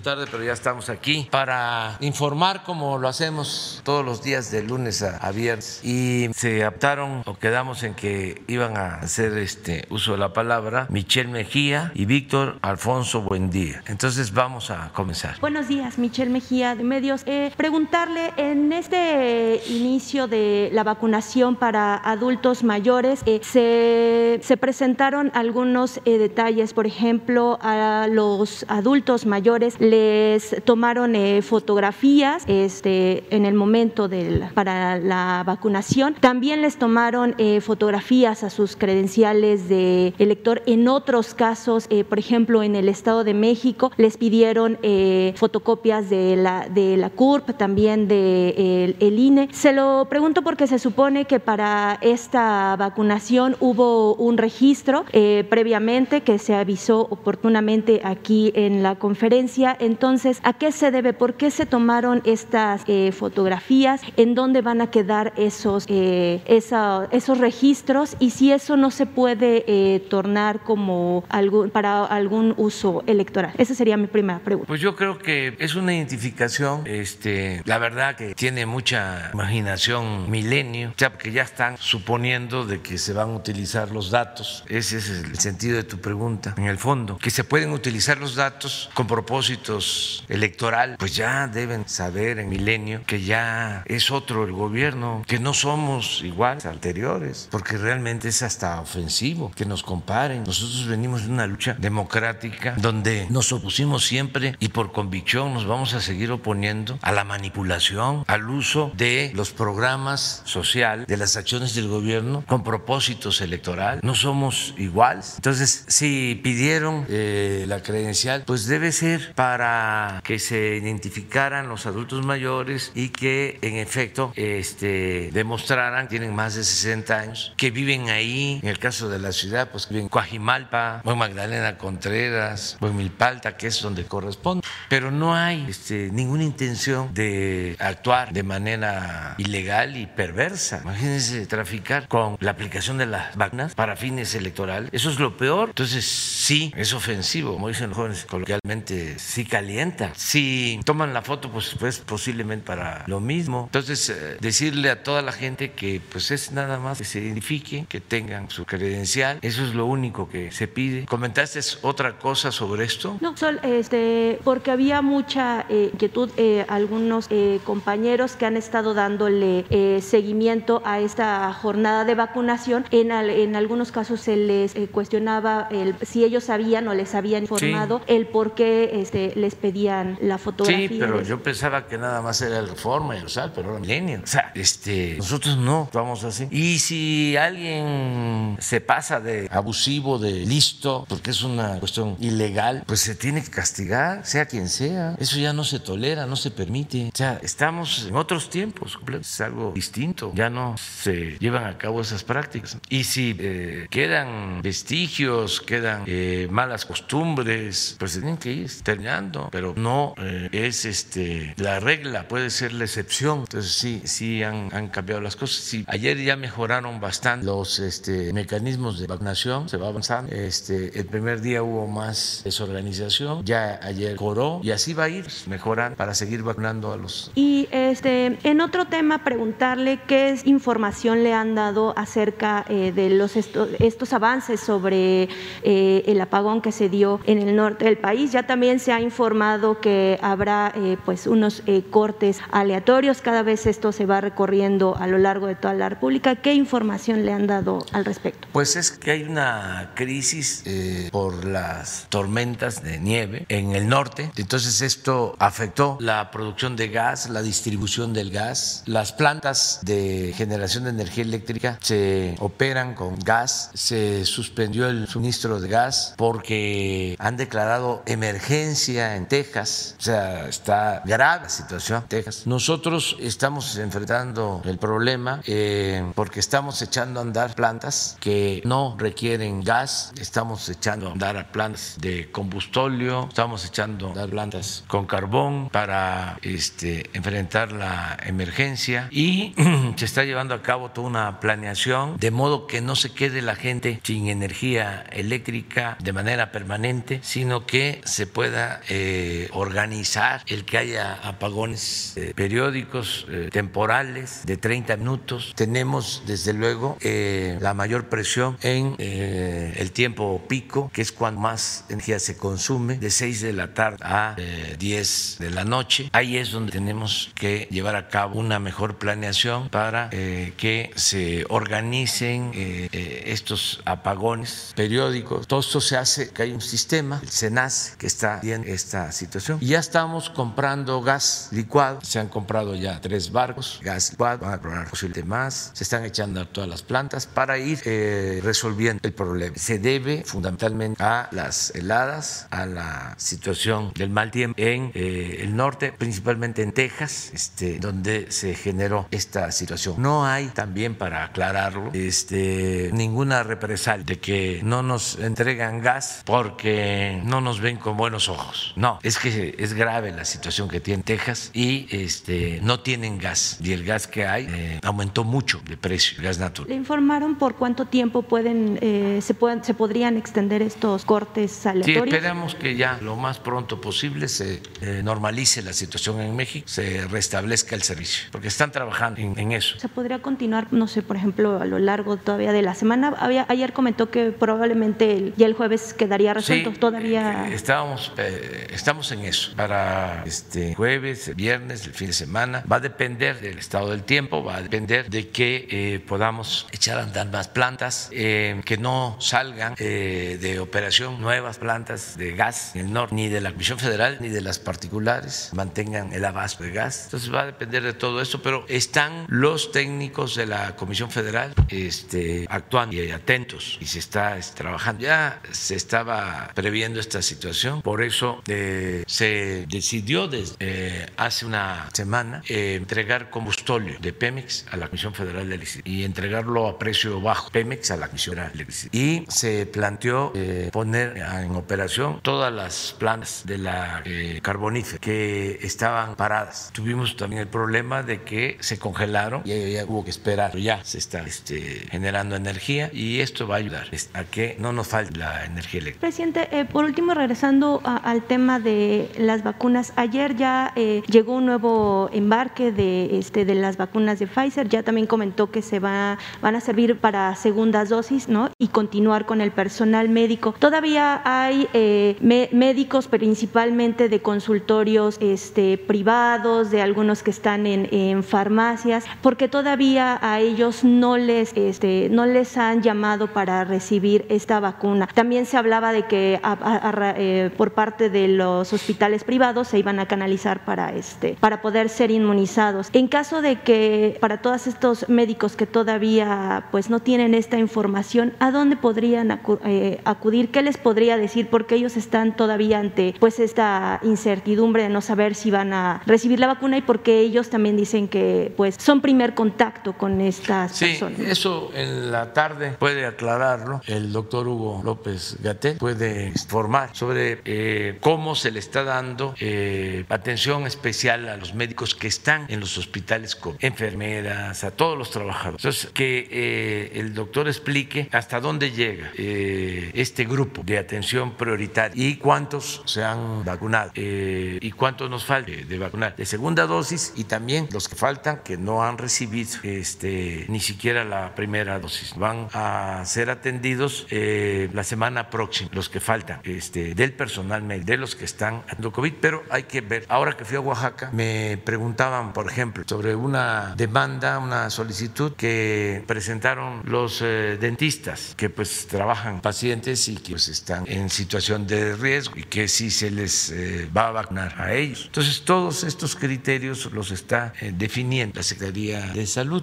tarde, pero ya estamos aquí para informar como lo hacemos todos los días de lunes a, viernes. Y se adaptaron o quedamos en que iban a hacer este uso de la palabra Michelle Mejía y Víctor Alfonso Buendía. Entonces vamos a comenzar. Buenos días, Michelle Mejía de Medios. Eh, preguntarle en este inicio de la vacunación para adultos mayores, eh, se, se, presentaron algunos eh, detalles, por ejemplo, a los adultos mayores les tomaron eh, fotografías este, en el momento del, para la vacunación. También les tomaron eh, fotografías a sus credenciales de elector. En otros casos, eh, por ejemplo, en el Estado de México, les pidieron fotocopias de la, de la CURP, también de el, INE. Se lo pregunto porque se supone que para esta vacunación hubo un registro previamente que se avisó oportunamente aquí en la conferencia. Entonces, ¿a qué se debe? ¿Por qué se tomaron estas eh, fotografías? ¿En dónde van a quedar esos, eh, esos registros? Y si eso no se puede eh, tornar como algún, para algún uso electoral. Esa sería mi primera pregunta. Pues yo creo que es una identificación, este, la verdad que tiene mucha imaginación milenio, ya que ya están suponiendo de que se van a utilizar los datos. Ese es el sentido de tu pregunta, en el fondo, que se pueden utilizar los datos con propósitos electoral, pues ya deben saber en Milenio que ya es otro el gobierno, que no somos iguales anteriores, porque realmente es hasta ofensivo que nos comparen. Nosotros venimos de una lucha democrática donde nos opusimos siempre y por convicción nos vamos a seguir oponiendo a la manipulación, al uso de los programas sociales, de las acciones del gobierno con propósitos electorales. No somos iguales. Entonces, si pidieron eh, la credencial, pues debe ser para que se identificaran los adultos mayores y que en efecto este, demostraran, tienen más de 60 años, que viven ahí, en el caso de la ciudad, pues viven en Coajimalpa, o en Magdalena Contreras, o en Milpalta, que es donde corresponde. Pero no hay este, ninguna intención de actuar de manera ilegal y perversa. Imagínense traficar con la aplicación de las vacunas para fines electorales. Eso es lo peor. Entonces, sí, es ofensivo, como dicen los jóvenes coloquialmente, sí calienta. Si toman la foto, pues, pues posiblemente para lo mismo. Entonces, eh, decirle a toda la gente que pues es nada más que se identifique, que tengan su credencial, eso es lo único que se pide. ¿Comentaste otra cosa sobre esto? No, Sol, este, porque había mucha eh, inquietud, eh, algunos compañeros que han estado dándole seguimiento a esta jornada de vacunación. En, en algunos casos se les cuestionaba el, si ellos sabían o les habían informado el por qué este, les pedían la fotografía. Sí, pero yo pensaba que nada más era el Reforma y el Sal, pero era Milenio. O sea, este, nosotros no vamos así. Y si alguien se pasa de abusivo, de listo, porque es una cuestión ilegal, pues se tiene que castigar, sea quien sea. Eso ya no se tolera, no se permite. O sea, estamos en otros tiempos, es algo distinto. Ya no se llevan a cabo esas prácticas. Y si eh, quedan vestigios, quedan eh, malas costumbres, pues se tienen que ir terminando, pero no eh, es este la regla, puede ser la excepción. Entonces sí, sí han, han cambiado las cosas. Sí, ayer ya mejoraron bastante los este, mecanismos de vacunación, se va avanzando. Este, el primer día hubo más desorganización, ya ayer coró y así va a ir mejorando para seguir vacunando a los. Y este, en otro tema, preguntarle qué información le han dado acerca eh, de los estos avances sobre eh, el apagón que se dio en el norte del país. Ya también se ha informado que habrá eh, pues unos eh, cortes aleatorios. Cada vez esto se va recorriendo a lo largo de toda la República. ¿Qué información le han dado al respecto? Pues es que hay una crisis eh, por las tormentas de nieve en el norte. Entonces esto afectó la producción de gas, la distribución del gas. Las plantas de generación de energía eléctrica se operan con gas. Se suspendió el suministro de gas porque han declarado emergencia en Texas. O sea, está grave la situación en Texas. Nosotros estamos enfrentando el problema eh, porque estamos echando a andar plantas que no requieren gas, estamos echando a andar plantas de combustóleo, estamos echando a andar plantas con carbón para este, enfrentar la emergencia y se está llevando a cabo toda una planeación de modo que no se quede la gente sin energía eléctrica de manera permanente, sino que se pueda eh, organizar el que haya apagones eh, periódicos, temporales, de 30 minutos. Tenemos, desde luego, la mayor presión en el tiempo pico, que es cuando más energía se consume, de 6 de la tarde a 10 de la noche. Ahí es donde tenemos que llevar a cabo una mejor planeación para que se organicen estos apagones periódicos. Todo esto se hace que hay un sistema, el SENAS, que está en esta situación. Ya estamos comprando gas licuado. Se han comprado ya tres barcos, gas licuado, van a comprar posiblemente más. Se están echando a todas las plantas para ir eh, resolviendo el problema. Se debe fundamentalmente a las heladas, a la situación del mal tiempo en eh, el norte, principalmente en Texas, este, donde se generó esta situación. No hay también, para aclararlo, este, ninguna represalia de que no nos entregan gas porque no nos ven con buenos ojos. No, es que es grave la situación que tiene Texas y este, no tienen gas y el gas que hay eh, aumentó mucho de precio, el gas natural. ¿Le informaron por cuánto tiempo pueden, eh, se, pueden, se podrían extender estos cortes aleatorios? Sí, esperamos que ya lo más pronto posible se eh, normalice la situación en México, se restablezca el servicio, porque están trabajando en, eso. ¿Se podría continuar, no sé, por ejemplo, a lo largo todavía de la semana? Había, ayer comentó que probablemente ya el jueves quedaría resuelto. ¿Todavía? estábamos, estamos en eso. Para este jueves, viernes, el fin de semana. Va a depender del estado del tiempo, va a depender de que eh, podamos echar a andar más plantas, eh, que no salgan eh, de operación nuevas plantas de gas en el norte, ni de la Comisión Federal, ni de las particulares, mantengan el abasto de gas. Entonces va a depender de todo esto, pero están los técnicos de la Comisión Federal este, actuando y atentos y se está trabajando. Ya se estaba previendo esta situación, por eso se decidió desde eh, hace una semana eh, entregar combustóleo de Pemex a la Comisión Federal de Electricidad y entregarlo a precio bajo, Pemex a la Comisión Federal de Electricidad. Y se planteó eh, poner en operación todas las plantas de la carbonífera que estaban paradas. Tuvimos también el problema de que se congelaron y ya hubo que esperar, ya se está este, generando energía y esto va a ayudar a que no nos falte la energía eléctrica. Presidente, por último, regresando al tema de las vacunas. Ayer ya eh, llegó un nuevo embarque de, este, de las vacunas de Pfizer. Ya también comentó que se va, van a servir para segundas dosis ¿no? y continuar con el personal médico. Todavía hay eh, médicos principalmente de consultorios este, privados, de algunos que están en, farmacias, porque todavía a ellos no les, este, no les han llamado para recibir esta vacuna. También se hablaba de que eh, por parte de los hospitales privados se iban a canalizar para, este, para poder ser inmunizados. En caso de que para todos estos médicos que todavía pues, no tienen esta información, ¿a dónde podrían eh, acudir? ¿Qué les podría decir? Porque ellos están todavía ante pues, esta incertidumbre de no saber si van a recibir la vacuna y porque ellos también dicen que pues, son primer contacto con estas sí, personas. Eso en la tarde puede aclararlo el doctor Hugo López Gatel, puede informar sobre eh, cómo se le está dando eh, atención especial a los médicos que están en los hospitales con enfermeras, a todos los trabajadores. Entonces, que eh, el doctor explique hasta dónde llega este grupo de atención prioritaria y cuántos se han vacunado y cuántos nos falta de vacunar de segunda dosis y también los que faltan que no han recibido este, ni siquiera la primera dosis. Van a ser atendidos la semana próxima, los que faltan este, del personal médico, los que están dando COVID, pero hay que ver. Ahora que fui a Oaxaca, me preguntaban, por ejemplo, sobre una demanda, una solicitud que presentaron los eh, dentistas que pues trabajan pacientes y que pues están en situación de riesgo y que si se les eh, va a vacunar a ellos. Entonces, todos estos criterios los está eh, definiendo la Secretaría de Salud.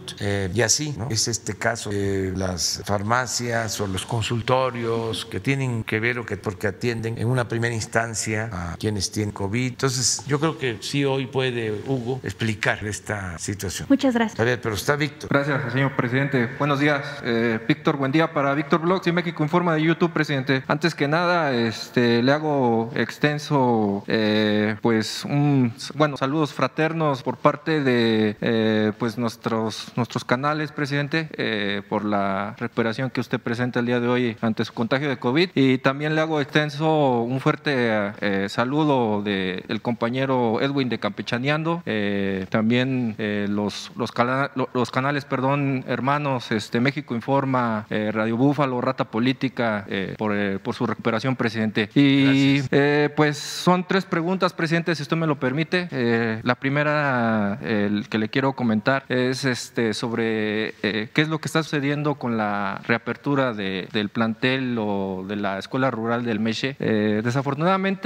y así, ¿no? Es este caso de las farmacias o los consultorios que tienen que ver o que porque atienden en una primera instancia a quienes tienen COVID. Entonces, yo creo que sí hoy puede Hugo explicar esta situación. Muchas gracias. A ver, pero está Víctor. Gracias, señor presidente. Buenos días, eh, Víctor. Buen día para Víctor Blogs y México Informa de YouTube, presidente. Antes que nada, este, le hago extenso, eh, pues, un, bueno, saludos fraternos por parte de, eh, pues, nuestros, nuestros canales, presidente, por la recuperación que usted presenta el día de hoy ante su contagio de COVID. Y también le hago extenso un fuerte eh, saludo del el compañero Edwin de Campechaneando, también los, los, los, canales, perdón, hermanos, este, México Informa, Radio Búfalo, Rata Política, por, por, su recuperación, presidente. Y pues son tres preguntas, presidente, si usted me lo permite. la primera, el que le quiero comentar, es este, sobre qué es lo que está sucediendo con la reapertura de, del plantel o de la escuela rural del Meche. Eh,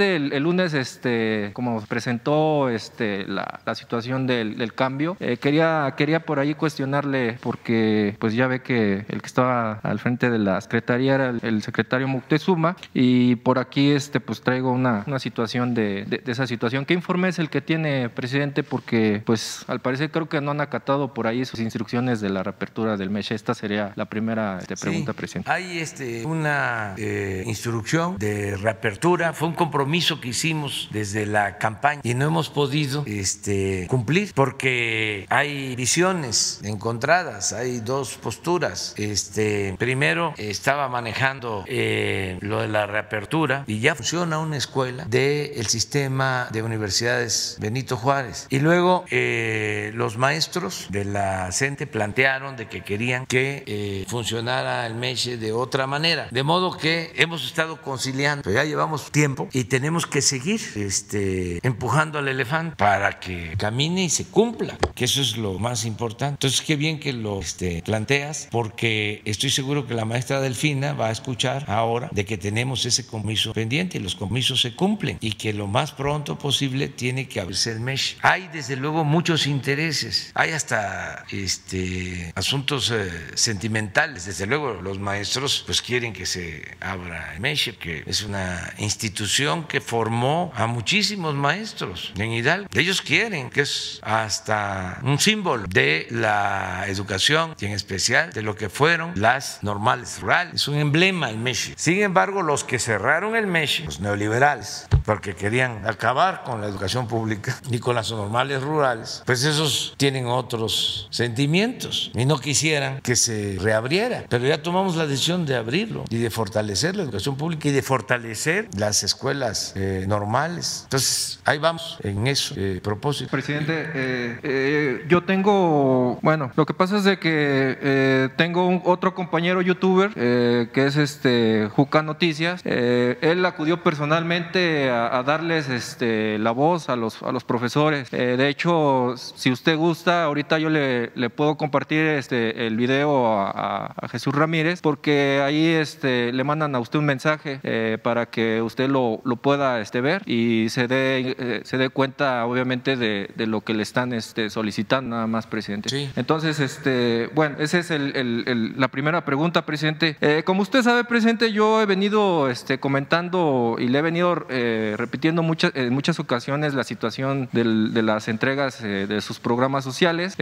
desafortunadamente el, lunes, este, como presentó este, la, la situación del, del cambio, eh, quería, quería por ahí cuestionarle porque pues ya ve que el que estaba al frente de la secretaría era el, secretario Moctezuma y por aquí este, pues traigo una, una situación de, de, esa situación. ¿Qué informe es el que tiene, presidente? Porque pues al parecer creo que no han acatado por ahí sus instrucciones de la reapertura del Meche. Esta sería la primera este, pregunta, presidente. Hay este, una eh, instrucción de reapertura, fue un compromiso que hicimos desde la campaña y no hemos podido este, cumplir porque hay visiones encontradas, hay dos posturas. Este, primero estaba manejando eh, lo de la reapertura y ya funciona una escuela del sistema de universidades Benito Juárez. Y luego eh, los maestros de la CENTE plantearon de que querían que funcionara el MESHE de otra manera. De modo que hemos estado conciliando, ya llevamos tiempo y tenemos que seguir este, empujando al elefante para que camine y se cumpla, que eso es lo más importante. Entonces, qué bien que lo este, planteas, porque estoy seguro que la maestra Delfina va a escuchar ahora de que tenemos ese compromiso pendiente y los compromisos se cumplen y que lo más pronto posible tiene que abrirse el MESH. Hay desde luego muchos intereses, hay hasta este, asuntos eh, sentimentales, desde luego los maestros pues quieren que se abra el MESH, que es una institución que formó a muchísimos maestros en Hidalgo. Ellos quieren, que es hasta un símbolo de la educación y en especial de lo que fueron las normales rurales. Es un emblema el MESH. Sin embargo, los que cerraron el MESH, los neoliberales, porque querían acabar con la educación pública y con las normales rurales, pues esos tienen otros sentimientos y no quisieran que se reabriera. Pero ya tomamos la decisión de abrirlo y de fortalecer la educación pública y de fortalecer las escuelas eh, normales. Entonces, ahí vamos en eso, eh, propósito. Presidente, eh, yo tengo, bueno, lo que pasa es de que tengo un, otro compañero youtuber que es este Juca Noticias. él acudió personalmente a, darles este, la voz a los, a los profesores. de hecho, si usted gusta, ahorita yo le, le puedo compartir este, el video a, Jesús Ramírez porque ahí este, le mandan a usted un mensaje para que usted lo, lo pueda este, ver y se dé, eh, se dé cuenta, obviamente, de, de, lo que le están este, solicitando, nada más, presidente. Sí. Entonces, este, bueno, esa es el, el, la primera pregunta, presidente. Eh, como usted sabe, presidente, yo he venido este, comentando y le he venido repitiendo muchas, en muchas ocasiones la situación del, de las entregas de sus programas sociales.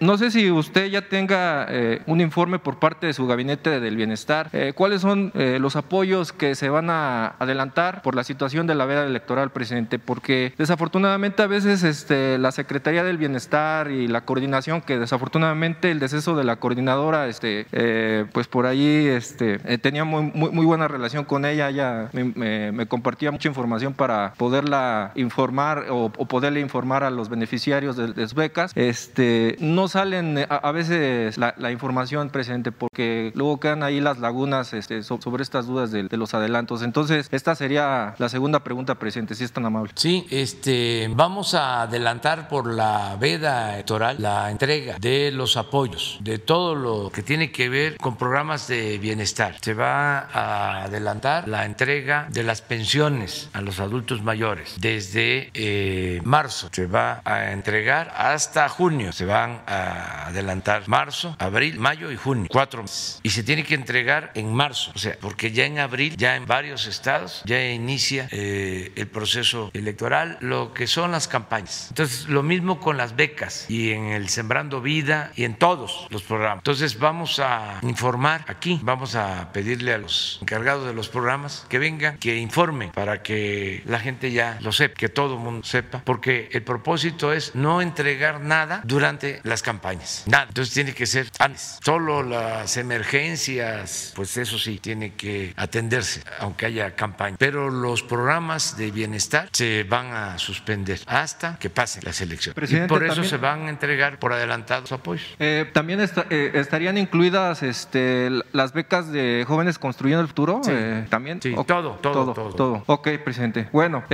no sé si usted ya tenga un informe por parte de su gabinete del bienestar. ¿Cuáles son los apoyos que se van a adelantar por la situación de la veda electoral, presidente, porque desafortunadamente a veces este, la Secretaría del Bienestar y la coordinación, que desafortunadamente el deceso de la coordinadora, este, eh, pues por ahí este, eh, tenía muy, buena relación con ella, ella me, compartía mucha información para poderla informar o, poderle informar a los beneficiarios de, sus becas. Este, no salen a, veces la, información, presidente, porque luego quedan ahí las lagunas sobre estas dudas de, de los adelantos. Entonces, esta sería la segunda pregunta, presidente, si es tan amable. Sí, este, vamos a adelantar por la veda electoral la entrega de los apoyos, de todo lo que tiene que ver con programas de bienestar. Se va a adelantar la entrega de las pensiones a los adultos mayores desde eh, marzo. Se va a entregar hasta junio. Se van a adelantar marzo, abril, mayo y junio, cuatro meses. Y se tiene que entregar en marzo, o sea, porque ya en abril, ya en varios estados, ya inicia eh, el proceso electoral, lo que son las campañas. Entonces, lo mismo con las becas y en el Sembrando Vida y en todos los programas. Entonces, vamos a informar aquí, vamos a pedirle a los encargados de los programas que vengan, que informen para que la gente ya lo sepa, que todo el mundo sepa, porque el propósito es no entregar nada durante las campañas. Nada. Entonces, tiene que ser antes. Solo las emergencias, pues eso sí, tiene que atenderse, aunque haya campaña. Pero los programas de bienestar se van a suspender hasta que pasen las elecciones. y por eso se van a entregar por adelantados apoyos. Eh, también eh, estarían incluidas este, las becas de jóvenes construyendo el futuro. Eh, también. Sí, todo, todo, todo, todo, Ok, presidente. Bueno,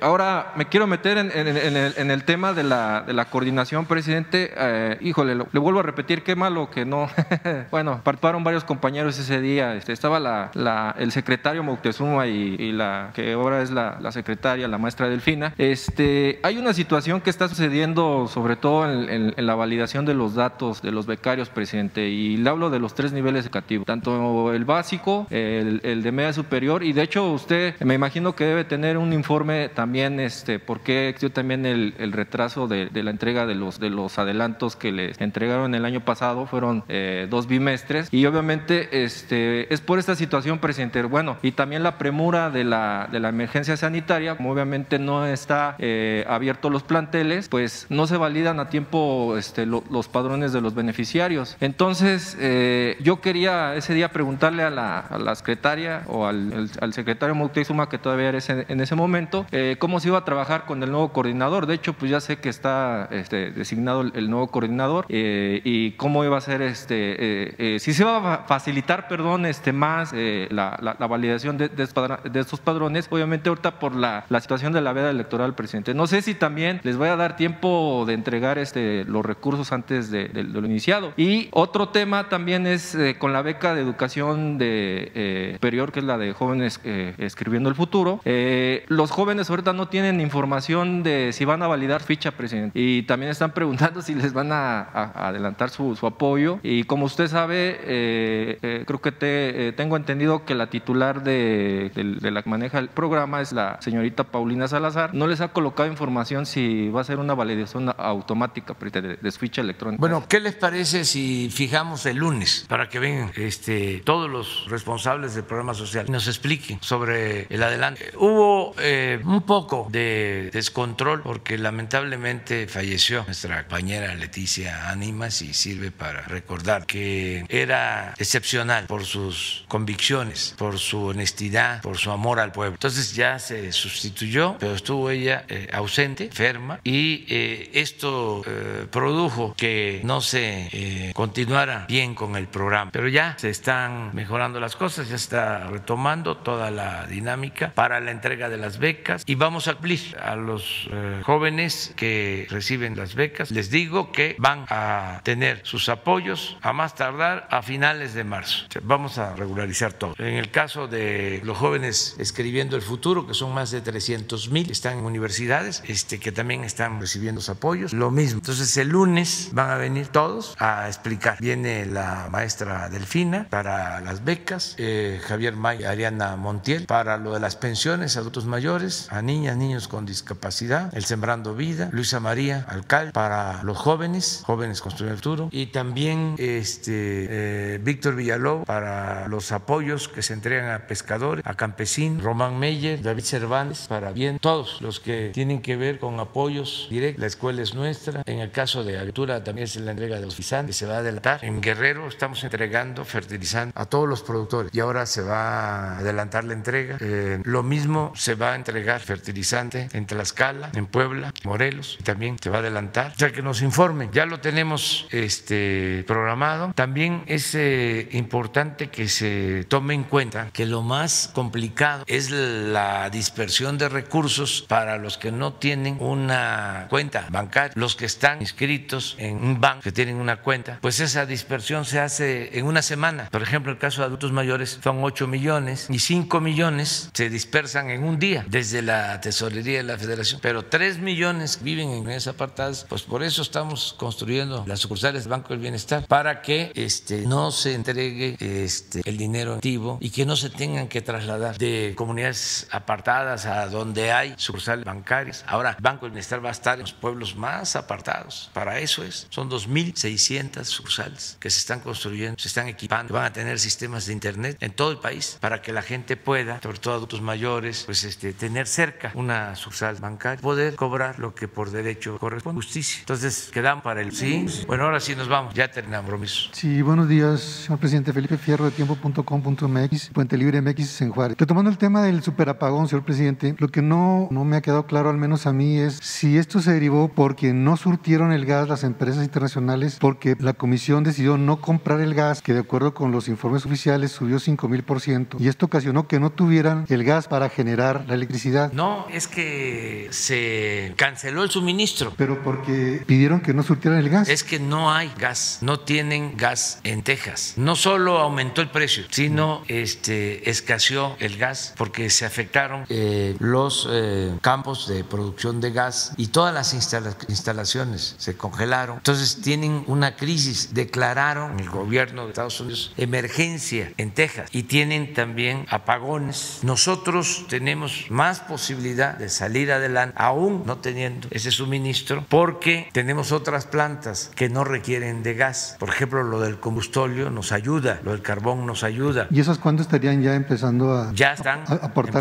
ahora me quiero meter en, el, tema de la, de la coordinación, presidente. híjole, le vuelvo a repetir qué malo que no. bueno, participaron varios compañeros ese día. Este, estaba la, el secretario Moctezuma y, la que ahora es la, secretaria, la maestra Delfina. Este, hay una situación que está sucediendo, sobre todo en, la validación de los datos de los becarios, presidente, y le hablo de los tres niveles educativos, tanto el básico, el, de media superior, y de hecho usted me imagino que debe tener un informe también, este, porque existió también el, retraso de, la entrega de los, de los adelantos que les entregaron el año pasado, fueron eh, dos bimestres, y obviamente este, es por esta situación, presidente, bueno, y también la premura de la emergencia sanitaria, como obviamente no está eh, abierto los planteles, pues no se validan a tiempo este, los padrones de los beneficiarios. Entonces, eh, yo quería ese día preguntarle a la, secretaria o al, al secretario Moctezuma, que todavía era en ese momento, eh, cómo se iba a trabajar con el nuevo coordinador. De hecho, pues ya sé que está este, designado el, nuevo coordinador y cómo iba a ser, este, si se iba a facilitar, perdón, este, más la, la, validación de, de, estos padrones, obviamente ahorita por la, la situación de la veda electoral, presidente. No sé si también les voy a dar tiempo de entregar este, los recursos antes de, lo iniciado. Y otro tema también es eh, con la beca de educación de eh, superior, que es la de jóvenes eh, escribiendo el futuro. los jóvenes ahorita no tienen información de si van a validar ficha, presidente. Y también están preguntando si les van a, adelantar su, apoyo. Y como usted sabe, creo que te, tengo entendido que la titular de, de la que maneja el programa es la señorita Paulina Salazar. No les ha colocado información si va a ser una validación automática de, de ficha electrónica. Bueno, ¿qué les parece si fijamos el lunes para que vengan este, todos los responsables del programa social y nos expliquen sobre el adelante? Hubo eh, un poco de descontrol porque lamentablemente falleció nuestra compañera Leticia Ánimas y sirve para recordar que era excepcional por sus convicciones, por su honestidad, por su amor al pueblo. Entonces ya se sustituyó, pero estuvo ella eh, ausente, enferma, y eh, esto eh, produjo que no se eh, continuara bien con el programa. Pero ya se están mejorando las cosas, ya está retomando toda la dinámica para la entrega de las becas y vamos a cumplir a los jóvenes que reciben las becas. Les digo que van a tener sus apoyos a más tardar a finales de marzo. vamos a regularizar todo. En el caso de los jóvenes escribiendo el futuro, que son más de 300 mil, están en universidades, este, que también están recibiendo sus apoyos, lo mismo. Entonces el lunes van a venir todos a explicar. Viene la maestra Delfina para las becas, eh, Javier May, Ariana Montiel para lo de las pensiones a adultos mayores, a niñas, niños con discapacidad, el Sembrando Vida, Luisa María Alcal para los jóvenes, jóvenes construyendo el futuro, y también este, eh, Víctor Villalobos para los apoyos que se entregan a pescadores, a campesinos, Román David Cervantes para bien, todos los que tienen que ver con apoyos directos. La escuela es nuestra. En el caso de agricultura también es la entrega de los que se va a adelantar. En Guerrero estamos entregando fertilizante a todos los productores y ahora se va a adelantar la entrega. Eh, lo mismo se va a entregar fertilizante en Tlaxcala, en Puebla, Morelos, también se va a adelantar. O que nos informen. Ya lo tenemos este, programado. También es eh, importante que se tome en cuenta que lo más complicado es la dispersión de recursos para los que no tienen una cuenta bancaria, los que están inscritos en un banco, que tienen una cuenta, pues esa dispersión se hace en una semana. Por ejemplo, el caso de adultos mayores son 8 millones y 5 millones se dispersan en un día desde la tesorería de la federación, pero 3 millones viven en esas apartadas, pues por eso estamos construyendo las sucursales del Banco del Bienestar, para que este, no se entregue este, el dinero activo y que no se tengan que trasladar de comunidades apartadas a donde hay sucursales bancarias. Ahora, Banco del Bienestar va a estar en los pueblos más apartados. Para eso es. Son 2.600 sucursales que se están construyendo, se están equipando, van a tener sistemas de Internet en todo el país para que la gente pueda, sobre todo adultos mayores, pues este, tener cerca una sucursal bancaria, poder cobrar lo que por derecho corresponde, justicia. Entonces, quedamos para el sí. Bueno, ahora sí nos vamos. Ya terminamos, compromiso. Sí, buenos días, señor presidente Felipe Fierro de tiempo.com.mx, Puente Libre MX en Juárez. Retomando el tema del super superapagón, señor presidente, lo que no, no me ha quedado claro, al menos a mí, es si esto se derivó porque no surtieron el gas las empresas internacionales, porque la comisión decidió no comprar el gas, que de acuerdo con los informes oficiales subió 5 mil por ciento, y esto ocasionó que no tuvieran el gas para generar la electricidad. No, es que se canceló el suministro. Pero porque pidieron que no surtieran el gas. Es que no hay gas, no tienen gas en Texas. No solo aumentó el precio, sino este, escaseó el gas porque se afectaron eh, los eh, campos de producción de gas y todas las instalaciones se congelaron. Entonces tienen una crisis. Declararon el gobierno de Estados Unidos emergencia en Texas y tienen también apagones. Nosotros tenemos más posibilidad de salir adelante, aún no teniendo ese suministro, porque tenemos otras plantas que no requieren de gas. Por ejemplo, lo del combustóleo nos ayuda, lo del carbón nos ayuda. ¿Y esas cuándo estarían ya empezando a, ya están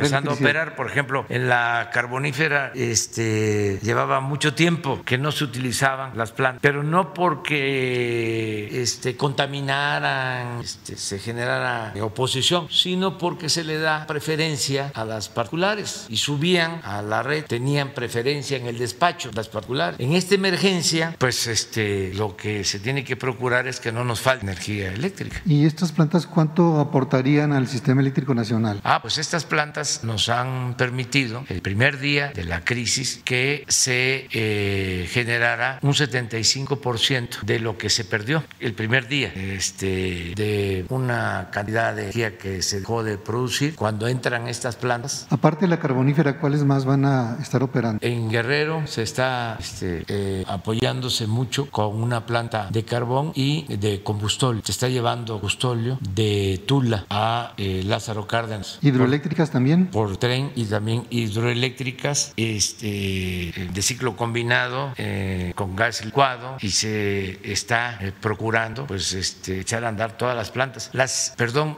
empezando a operar? Por ejemplo, en la carbonífera este, llevaba mucho tiempo que no se utilizaban las plantas, pero no porque este, contaminaran, este, se generara oposición, sino porque se le da preferencia a las particulares y subían a la red, tenían preferencia en el despacho las particulares. En esta emergencia, pues este, lo que se tiene que procurar es que no nos falte energía eléctrica. ¿Y estas plantas cuánto aportarían al sistema eléctrico nacional? Ah, pues estas plantas nos han permitido el primer día de la crisis que se eh, generara un 75% de lo que se perdió el primer día este, de una cantidad de energía que se dejó de producir cuando entran estas plantas. Aparte de la carbonífera, ¿cuáles más van a estar operando? En Guerrero se está este, eh, apoyándose mucho con una planta de carbón y de combustóleo. Se está llevando combustóleo de Tula a eh, Lázaro Cárdenas. ¿Hidroeléctricas también? Por tren y también hidroeléctricas este, de ciclo combinado eh, con gas licuado y se está procurando pues este, echar a andar todas las plantas. Las, perdón,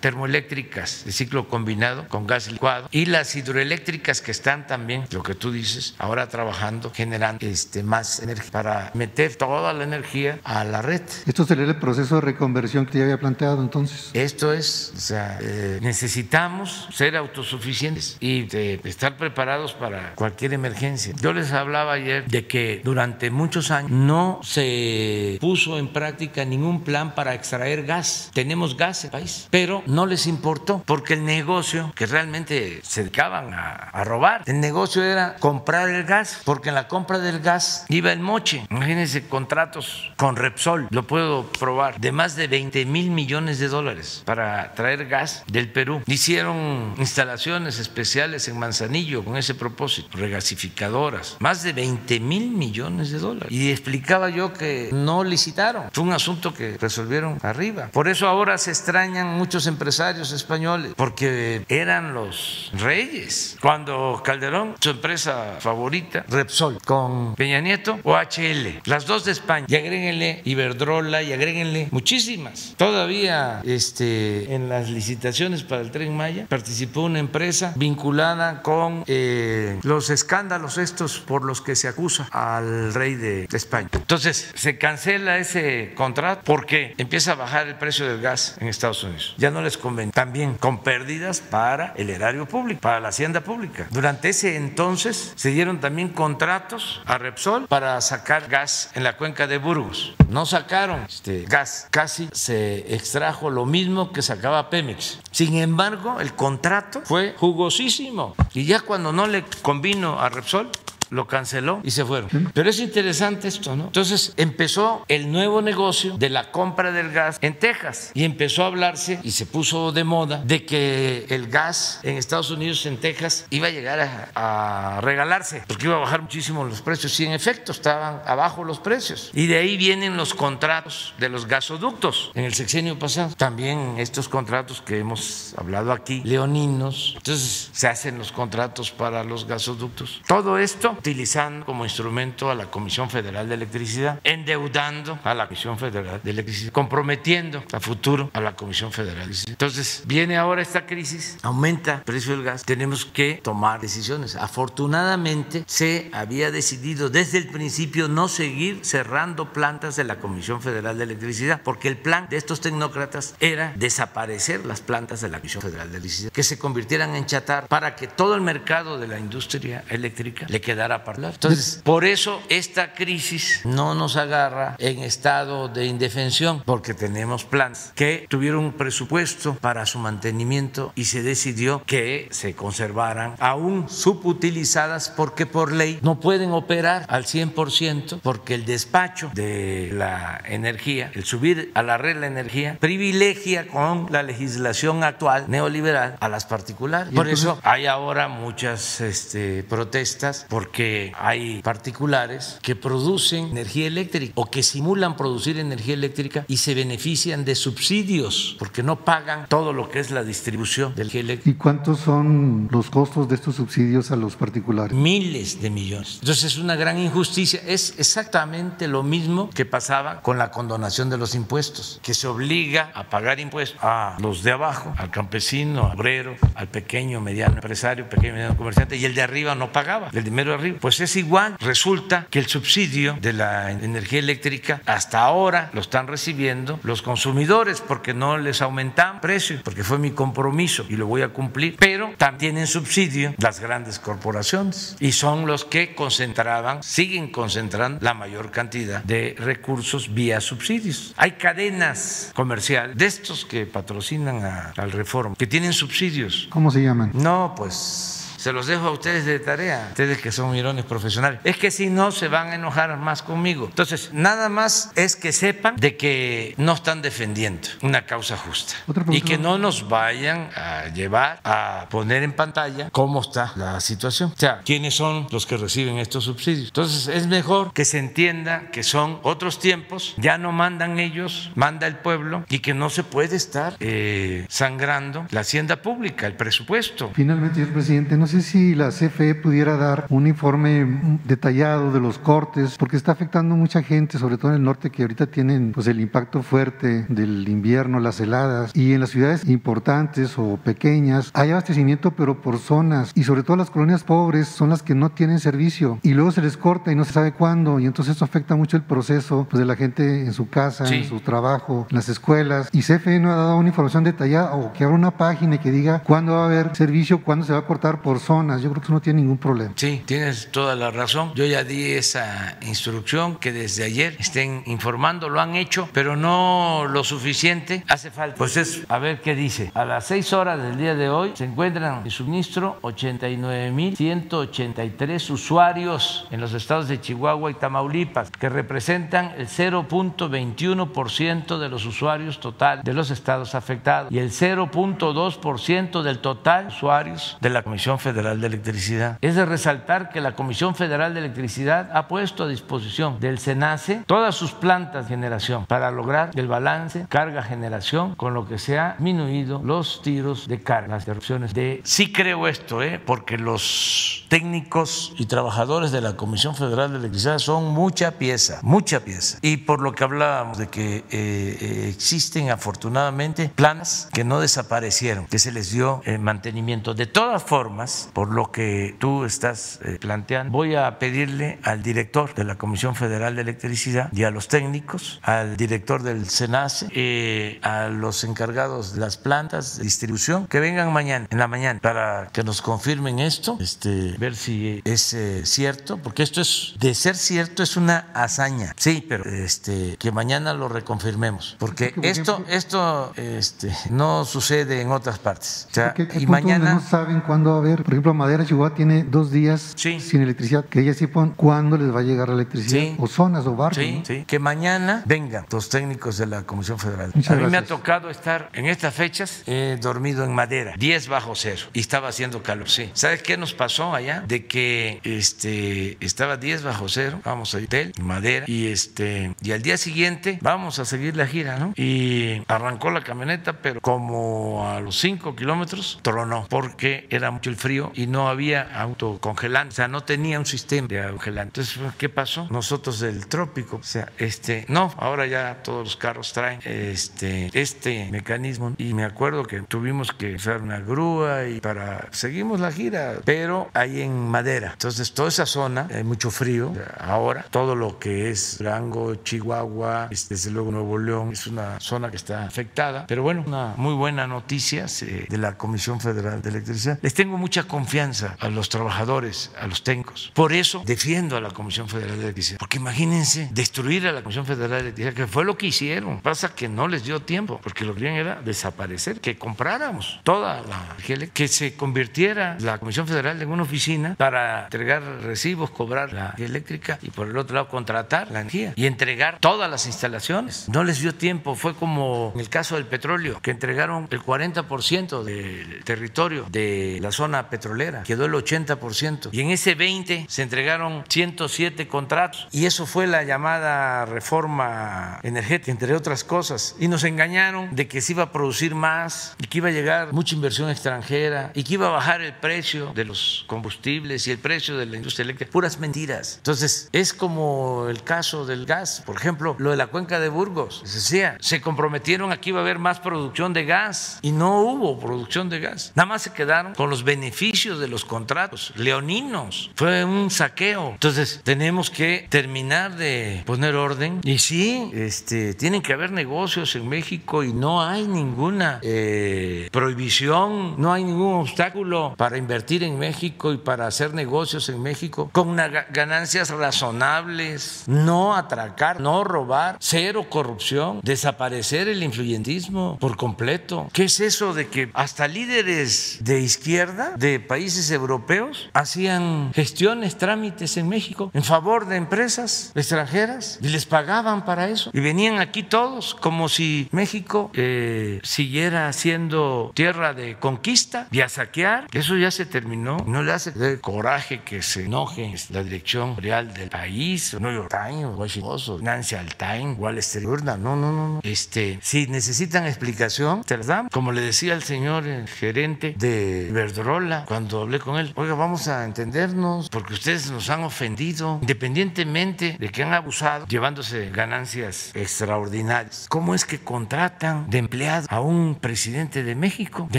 termoeléctricas de ciclo combinado con gas licuado y las hidroeléctricas que están también, lo que tú dices, ahora trabajando, generando este, más energía para meter toda la energía a la red. ¿Esto sería el proceso de reconversión que ya había planteado entonces? Esto es, o sea, eh, necesitamos ser autosuficientes y estar preparados para cualquier emergencia. Yo les hablaba ayer de que durante muchos años no se puso en práctica ningún plan para extraer gas. Tenemos gas en el país, pero no les importó porque el negocio que realmente se dedicaban a, robar. El negocio era comprar el gas, porque en la compra del gas iba el moche. Imagínense contratos con Repsol, lo puedo probar, de más de 20 mil millones de dólares para traer gas del Perú. Hicieron instalaciones especiales en Manzanillo con ese propósito, regasificadoras, más de 20 mil millones de dólares. Y explicaba yo que no licitaron, fue un asunto que resolvieron arriba. Por eso ahora se extrañan muchos empresarios españoles, porque eran los reyes. Cuando Calderón, su empresa favorita, Repsol, con Peña Nieto, o HL, las dos de España, y agréguenle Iberdrola y agréguenle muchísimas. Todavía este, en las licitaciones para el tren Maya participó una empresa vinculada con eh, los escándalos estos por los que se acusa al rey de España. Entonces se cancela ese contrato porque empieza a bajar el precio del gas en Estados Unidos. Ya no les conviene. También con pérdidas para el erario público, para la hacienda pública. Durante ese entonces se dieron también contratos a Repsol para sacar gas en la cuenca de Burgos. No sacaron este gas, casi se extrajo lo mismo que sacaba Pemex. Sin embargo, el contrato fue jugosísimo. Y ya cuando no le convino a Repsol, lo canceló y se fueron. Pero es interesante esto, ¿no? Entonces empezó el nuevo negocio de la compra del gas en Texas y empezó a hablarse y se puso de moda de que el gas en Estados Unidos, en Texas, iba a llegar a, regalarse porque iba a bajar muchísimo los precios y en efecto estaban abajo los precios. Y de ahí vienen los contratos de los gasoductos en el sexenio pasado. También estos contratos que hemos hablado aquí, leoninos. Entonces se hacen los contratos para los gasoductos. Todo esto utilizando como instrumento a la Comisión Federal de Electricidad, endeudando a la Comisión Federal de Electricidad, comprometiendo a futuro a la Comisión Federal. Entonces, viene ahora esta crisis, aumenta el precio del gas, tenemos que tomar decisiones. Afortunadamente, se había decidido desde el principio no seguir cerrando plantas de la Comisión Federal de Electricidad, porque el plan de estos tecnócratas era desaparecer las plantas de la Comisión Federal de Electricidad, que se convirtieran en chatar para que todo el mercado de la industria eléctrica le quedara para Entonces, por eso esta crisis no nos agarra en estado de indefensión, porque tenemos planes que tuvieron un presupuesto para su mantenimiento y se decidió que se conservaran aún subutilizadas porque por ley no pueden operar al 100% porque el despacho de la energía, el subir a la red la energía, privilegia con la legislación actual neoliberal a las particulares. Por eso hay ahora muchas este, protestas porque hay particulares que producen energía eléctrica o que simulan producir energía eléctrica y se benefician de subsidios porque no pagan todo lo que es la distribución del energía eléctrica. ¿Y cuántos son los costos de estos subsidios a los particulares? Miles de millones. Entonces es una gran injusticia. Es exactamente lo mismo que pasaba con la condonación de los impuestos, que se obliga a pagar impuestos a los de abajo, al campesino, al obrero, al pequeño, mediano empresario, pequeño, mediano comerciante, y el de arriba no pagaba, el dinero de arriba. Pues es igual. Resulta que el subsidio de la energía eléctrica hasta ahora lo están recibiendo los consumidores porque no les aumentan precios, porque fue mi compromiso y lo voy a cumplir, pero también tienen subsidio las grandes corporaciones y son los que concentraban, siguen concentrando la mayor cantidad de recursos vía subsidios. Hay cadenas comerciales de estos que patrocinan a, al Reforma, que tienen subsidios. ¿Cómo se llaman? No, pues se los dejo a ustedes de tarea, ustedes que son mirones profesionales. Es que si no, se van a enojar más conmigo. Entonces, nada más es que sepan de que no están defendiendo una causa justa y que no nos vayan a llevar a poner en pantalla cómo está la situación. O sea, quiénes son los que reciben estos subsidios. Entonces, es mejor que se entienda que son otros tiempos, ya no mandan ellos, manda el pueblo y que no se puede estar eh, sangrando la hacienda pública, el presupuesto. Finalmente, señor presidente, no sé si la CFE pudiera dar un informe detallado de los cortes, porque está afectando a mucha gente, sobre todo en el norte, que ahorita tienen pues, el impacto fuerte del invierno, las heladas, y en las ciudades importantes o pequeñas hay abastecimiento, pero por zonas, y sobre todo las colonias pobres son las que no tienen servicio, y luego se les corta y no se sabe cuándo, y entonces eso afecta mucho el proceso pues, de la gente en su casa, Sí. en su trabajo, en las escuelas, y CFE no ha dado una información detallada o que abra una página que diga cuándo va a haber servicio, cuándo se va a cortar por zonas. Yo creo que no tiene ningún problema. Sí, tienes toda la razón. Yo ya di esa instrucción que desde ayer estén informando, lo han hecho, pero no lo suficiente. Hace falta. Pues es, a ver qué dice. A las seis horas del día de hoy se encuentran en suministro 89.183 usuarios en los estados de Chihuahua y Tamaulipas, que representan el 0.21% de los usuarios total de los estados afectados y el 0.2% del total usuarios de la Comisión Federal de Electricidad. Es de resaltar que la Comisión Federal de Electricidad ha puesto a disposición del SENACE todas sus plantas de generación para lograr el balance carga-generación, con lo que se ha disminuido los tiros de carga, las interrupciones de... Sí creo esto, ¿eh? porque los técnicos y trabajadores de la Comisión Federal de Electricidad son mucha pieza, mucha pieza. Y por lo que hablábamos de que eh, eh, existen afortunadamente planes que no desaparecieron, que se les dio eh, mantenimiento. De todas formas, por lo que tú estás eh, planteando, voy a pedirle al director de la Comisión Federal de Electricidad y a los técnicos, al director del SENACE, eh, a los encargados de las plantas de distribución, que vengan mañana, en la mañana, para que nos confirmen esto, este, ver si es eh, cierto, porque esto es, de ser cierto, es una hazaña. Sí, pero este, que mañana lo reconfirmemos, porque Porque, por esto, esto este, no sucede en otras partes. O sea, y mañana... no saben cuándo va a haber. Por ejemplo, Madera, Chihuahua tiene dos días Sí. sin electricidad. Que ellas sepan cuándo les va a llegar la electricidad. Sí. O zonas o barrios. Sí, ¿no? sí. Que mañana vengan los técnicos de la Comisión Federal. Muchas a mí me ha tocado estar en estas fechas, he dormido en madera, 10 bajo cero, y estaba haciendo calor. Sí. ¿Sabes qué nos pasó allá? De que este, estaba 10 bajo cero, vamos a hotel, madera, y, este, y al día siguiente vamos a seguir la gira, ¿no? Y arrancó la camioneta, pero como a los 5 kilómetros tronó, porque era mucho el frío. Y no había autocongelante, o sea, no tenía un sistema de autocongelante. Entonces, ¿qué pasó? Nosotros del trópico, o sea, este, no, ahora ya todos los carros traen este, este mecanismo y me acuerdo que tuvimos que usar una grúa y para, seguimos la gira, pero hay en madera. Entonces, toda esa zona, hay mucho frío ahora, todo lo que es Rango, Chihuahua, este, desde luego Nuevo León, es una zona que está afectada, pero bueno, una muy buena noticia de la Comisión Federal de Electricidad. Les tengo mucha confianza a los trabajadores, a los técnicos. Por eso defiendo a la Comisión Federal de Electricidad. Porque imagínense destruir a la Comisión Federal de Electricidad, que fue lo que hicieron. Pasa que no les dio tiempo, porque lo que querían era desaparecer, que compráramos toda la que se convirtiera la Comisión Federal en una oficina para entregar recibos, cobrar la eléctrica y por el otro lado contratar la energía y entregar todas las instalaciones. No les dio tiempo, fue como en el caso del petróleo, que entregaron el 40% del territorio de la zona petrolera, quedó el 80%. Y en ese 20 se entregaron 107 contratos. Y eso fue la llamada reforma energética, entre otras cosas. Y nos engañaron de que se iba a producir más y que iba a llegar mucha inversión extranjera y que iba a bajar el precio de los combustibles y el precio de la industria eléctrica. Puras mentiras. Entonces, es como el caso del gas. Por ejemplo, lo de la cuenca de Burgos. Se decía, se comprometieron aquí iba a haber más producción de gas y no hubo producción de gas. Nada más se quedaron con los beneficios de los contratos leoninos. Fue un saqueo. Entonces tenemos que terminar de poner orden y sí, este, tienen que haber negocios en México y no hay ninguna eh, prohibición, no hay ningún obstáculo para invertir en México y para hacer negocios en México con ganancias razonables, no atracar, no robar, cero corrupción, desaparecer el influyentismo por completo. ¿Qué es eso de que hasta líderes de izquierda de países europeos hacían gestiones, trámites en México en favor de empresas extranjeras y les pagaban para eso? Y venían aquí todos como si México eh, siguiera siendo tierra de conquista y a saquear. Eso ya se terminó. No le hace coraje que se enoje la dirección real del país, New York Times, Washington, Nancy Altain, Wall Street Journal. No, no, no. Este, si necesitan explicación, te las dan. Como le decía el señor el gerente de Verdrola cuando hablé con él, oiga, vamos a entendernos porque ustedes nos han ofendido, independientemente de que han abusado, llevándose ganancias extraordinarias. ¿Cómo es que contratan de empleado a un presidente de México, de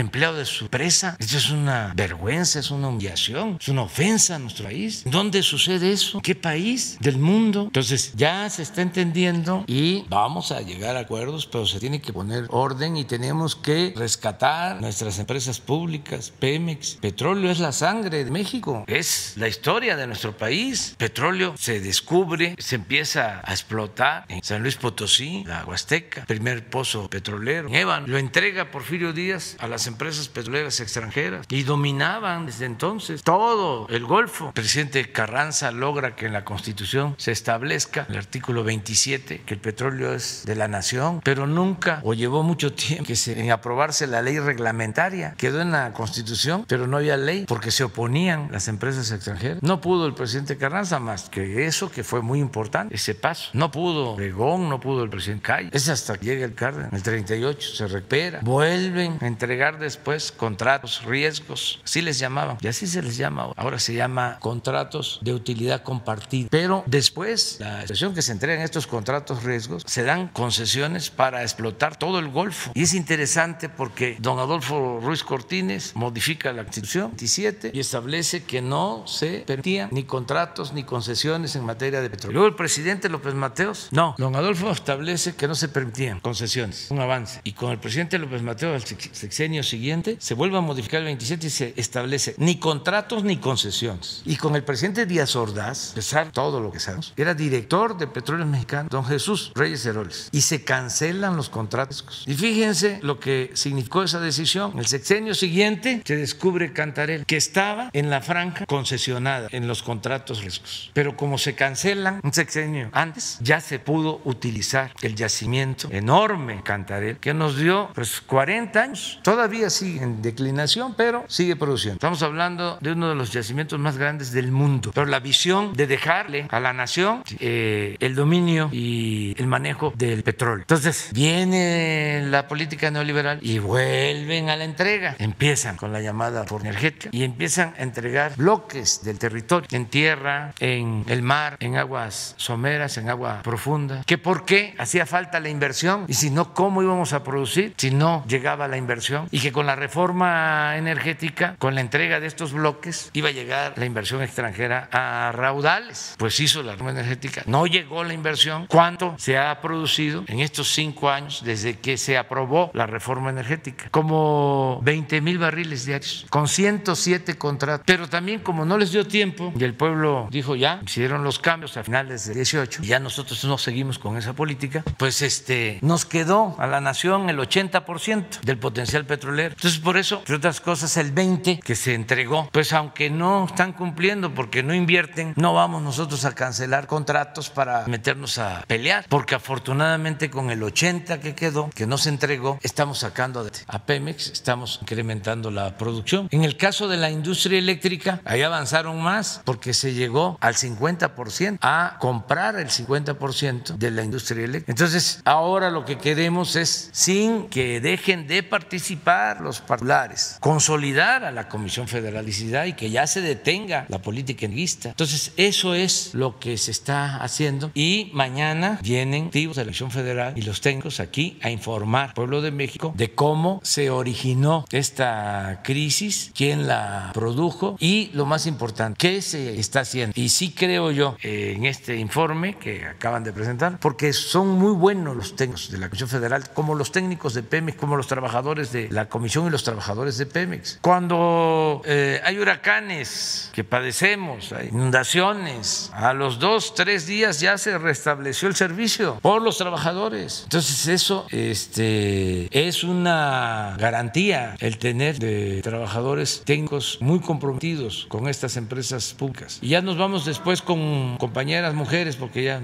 empleado de su empresa? Esto es una vergüenza, es una humillación, es una ofensa a nuestro país. ¿Dónde sucede eso? ¿Qué país del mundo? Entonces ya se está entendiendo y vamos a llegar a acuerdos, pero se tiene que poner orden y tenemos que rescatar nuestras empresas públicas, Pemex. Petróleo es la sangre de México, es la historia de nuestro país. Petróleo se descubre, se empieza a explotar en San Luis Potosí, la Huasteca, primer pozo petrolero. Evan lo entrega Porfirio Díaz a las empresas petroleras extranjeras y dominaban desde entonces todo el Golfo. El presidente Carranza logra que en la Constitución se establezca el artículo 27 que el petróleo es de la nación, pero nunca o llevó mucho tiempo que se, en aprobarse la ley reglamentaria. Quedó en la Constitución, pero no había ley porque se oponían las empresas extranjeras. No pudo el presidente Carranza más que eso que fue muy importante, ese paso. No pudo Obregón, no pudo el presidente Calle. Es hasta que llega el Cárdenas, el 38 se recupera. Vuelven a entregar después contratos, riesgos, así les llamaban. Y así se les llama ahora. se llama contratos de utilidad compartida. Pero después, la expresión que se entregan estos contratos riesgos, se dan concesiones para explotar todo el Golfo. Y es interesante porque don Adolfo Ruiz Cortines modifica la Constitución 27 y establece que no se permitían ni contratos ni concesiones en materia de petróleo. Luego el presidente López Mateos, no, don Adolfo establece que no se permitían concesiones, un avance. Y con el presidente López Mateos, el sexenio siguiente, se vuelve a modificar el 27 y se establece ni contratos ni concesiones. Y con el presidente Díaz Ordaz, pesar todo lo que sabemos, era director de Petróleos Mexicanos, don Jesús Reyes Heroles, y se cancelan los contratos. Y fíjense lo que significó esa decisión. El sexenio siguiente se descubre Cantarel, que estaba en la franja concesionada en los contratos riesgos. Pero como se cancelan un sexenio antes, ya se pudo utilizar el yacimiento enorme Cantarel, que nos dio pues 40 años. Todavía sigue en declinación, pero sigue produciendo. Estamos hablando de uno de los yacimientos más grandes del mundo. Pero la visión de dejarle a la nación eh, el dominio y el manejo del petróleo. Entonces, viene la política neoliberal y vuelven a la entrega. Empiezan con la llamada forma energética y empiezan a entregar bloques del territorio en tierra, en el mar, en aguas someras, en agua profunda. ¿Que por qué hacía falta la inversión? Y si no, ¿cómo íbamos a producir si no llegaba la inversión? Y que con la reforma energética, con la entrega de estos bloques, iba a llegar la inversión extranjera a raudales. Pues hizo la reforma energética. No llegó la inversión. ¿Cuánto se ha producido en estos cinco años desde que se aprobó la reforma energética? Como 20 mil barriles diarios, con 107 contratos. Pero también como no les dio tiempo y el pueblo dijo ya, hicieron los cambios a finales de 18 y ya nosotros no seguimos con esa política, pues este nos quedó a la nación el 80% del potencial petrolero. Entonces por eso, entre otras cosas, el 20 que se entregó, pues aunque no están cumpliendo porque no invierten, no vamos nosotros a cancelar contratos para meternos a pelear, porque afortunadamente con el 80 que quedó, que no se entregó, estamos sacando a Pemex, estamos incrementando la producción. En el caso de la industria eléctrica, ahí avanzaron más porque se llegó al 50% a comprar el 50% de la industria eléctrica. Entonces, ahora lo que queremos es, sin que dejen de participar los particulares, consolidar a la Comisión Federalicidad y que ya se detenga la política enguista. Entonces, eso es lo que se está haciendo y mañana vienen de la elección federal y los técnicos aquí a informar al pueblo de México de cómo se originó esta crisis, quién la produjo y lo más importante, qué se está haciendo. Y sí creo yo eh, en este informe que acaban de presentar, porque son muy buenos los técnicos de la Comisión Federal, como los técnicos de Pemex, como los trabajadores de la Comisión y los trabajadores de Pemex. Cuando eh, hay huracanes que padecemos, hay inundaciones, a los dos, tres días ya se restableció el servicio por los trabajadores. Entonces eso este, es una garantía el tener de trabajadores técnicos muy comprometidos con estas empresas públicas. Y ya nos vamos después con compañeras mujeres porque ya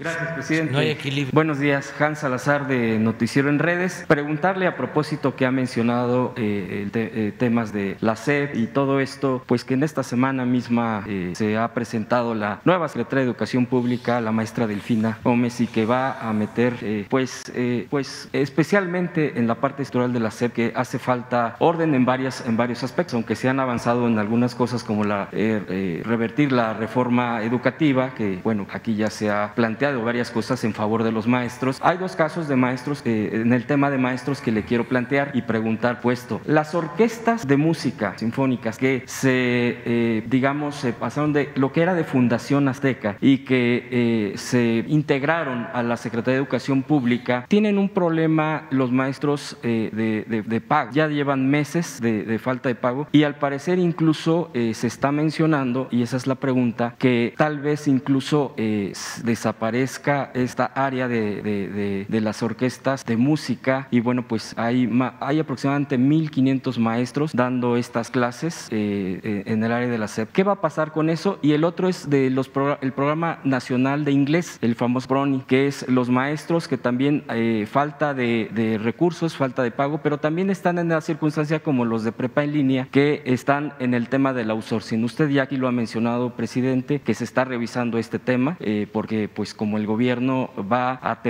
no hay equilibrio. Buenos días, Hans Salazar de Noticiero en Redes. Preguntarle a propósito que ha mencionado eh, eh, temas de la SEP y todo esto, pues que en esta semana misma eh, se ha presentado la nueva secretaria de Educación Pública, la maestra Delfina Gómez, y que va a meter, pues, pues especialmente en la parte estructural de la SEP, que hace falta orden en, varias, en varios aspectos, aunque se han avanzado en algunas cosas como la revertir la reforma educativa, que bueno, aquí ya se ha planteado varias cosas en favor de los maestros. Hay dos casos de maestros en el tema de maestros que le quiero plantear y preguntar puesto. Las orquestas de música sinfónicas que se, eh, digamos, se pasaron de lo que era de Fundación Azteca y que eh, se integraron a la Secretaría de Educación Pública, tienen un problema los maestros eh, de, de, pago. Ya llevan meses de, de, falta de pago y al parecer incluso se está mencionando, y esa es la pregunta, que tal vez incluso desaparezca esta área de, las orquestas de música y bueno, pues hay, hay aproximadamente 1.500 maestros dando estas clases eh, eh, en el área de la SEP. ¿Qué va a pasar con eso? Y el otro es de los el programa nacional de inglés, el famoso PRONI, que es los maestros que también eh, falta de, recursos, falta de pago, pero también están en la circunstancia como los de prepa en línea, que están en el tema del outsourcing. Usted ya aquí lo ha mencionado, presidente, que se está revisando este tema, porque pues como el gobierno va a,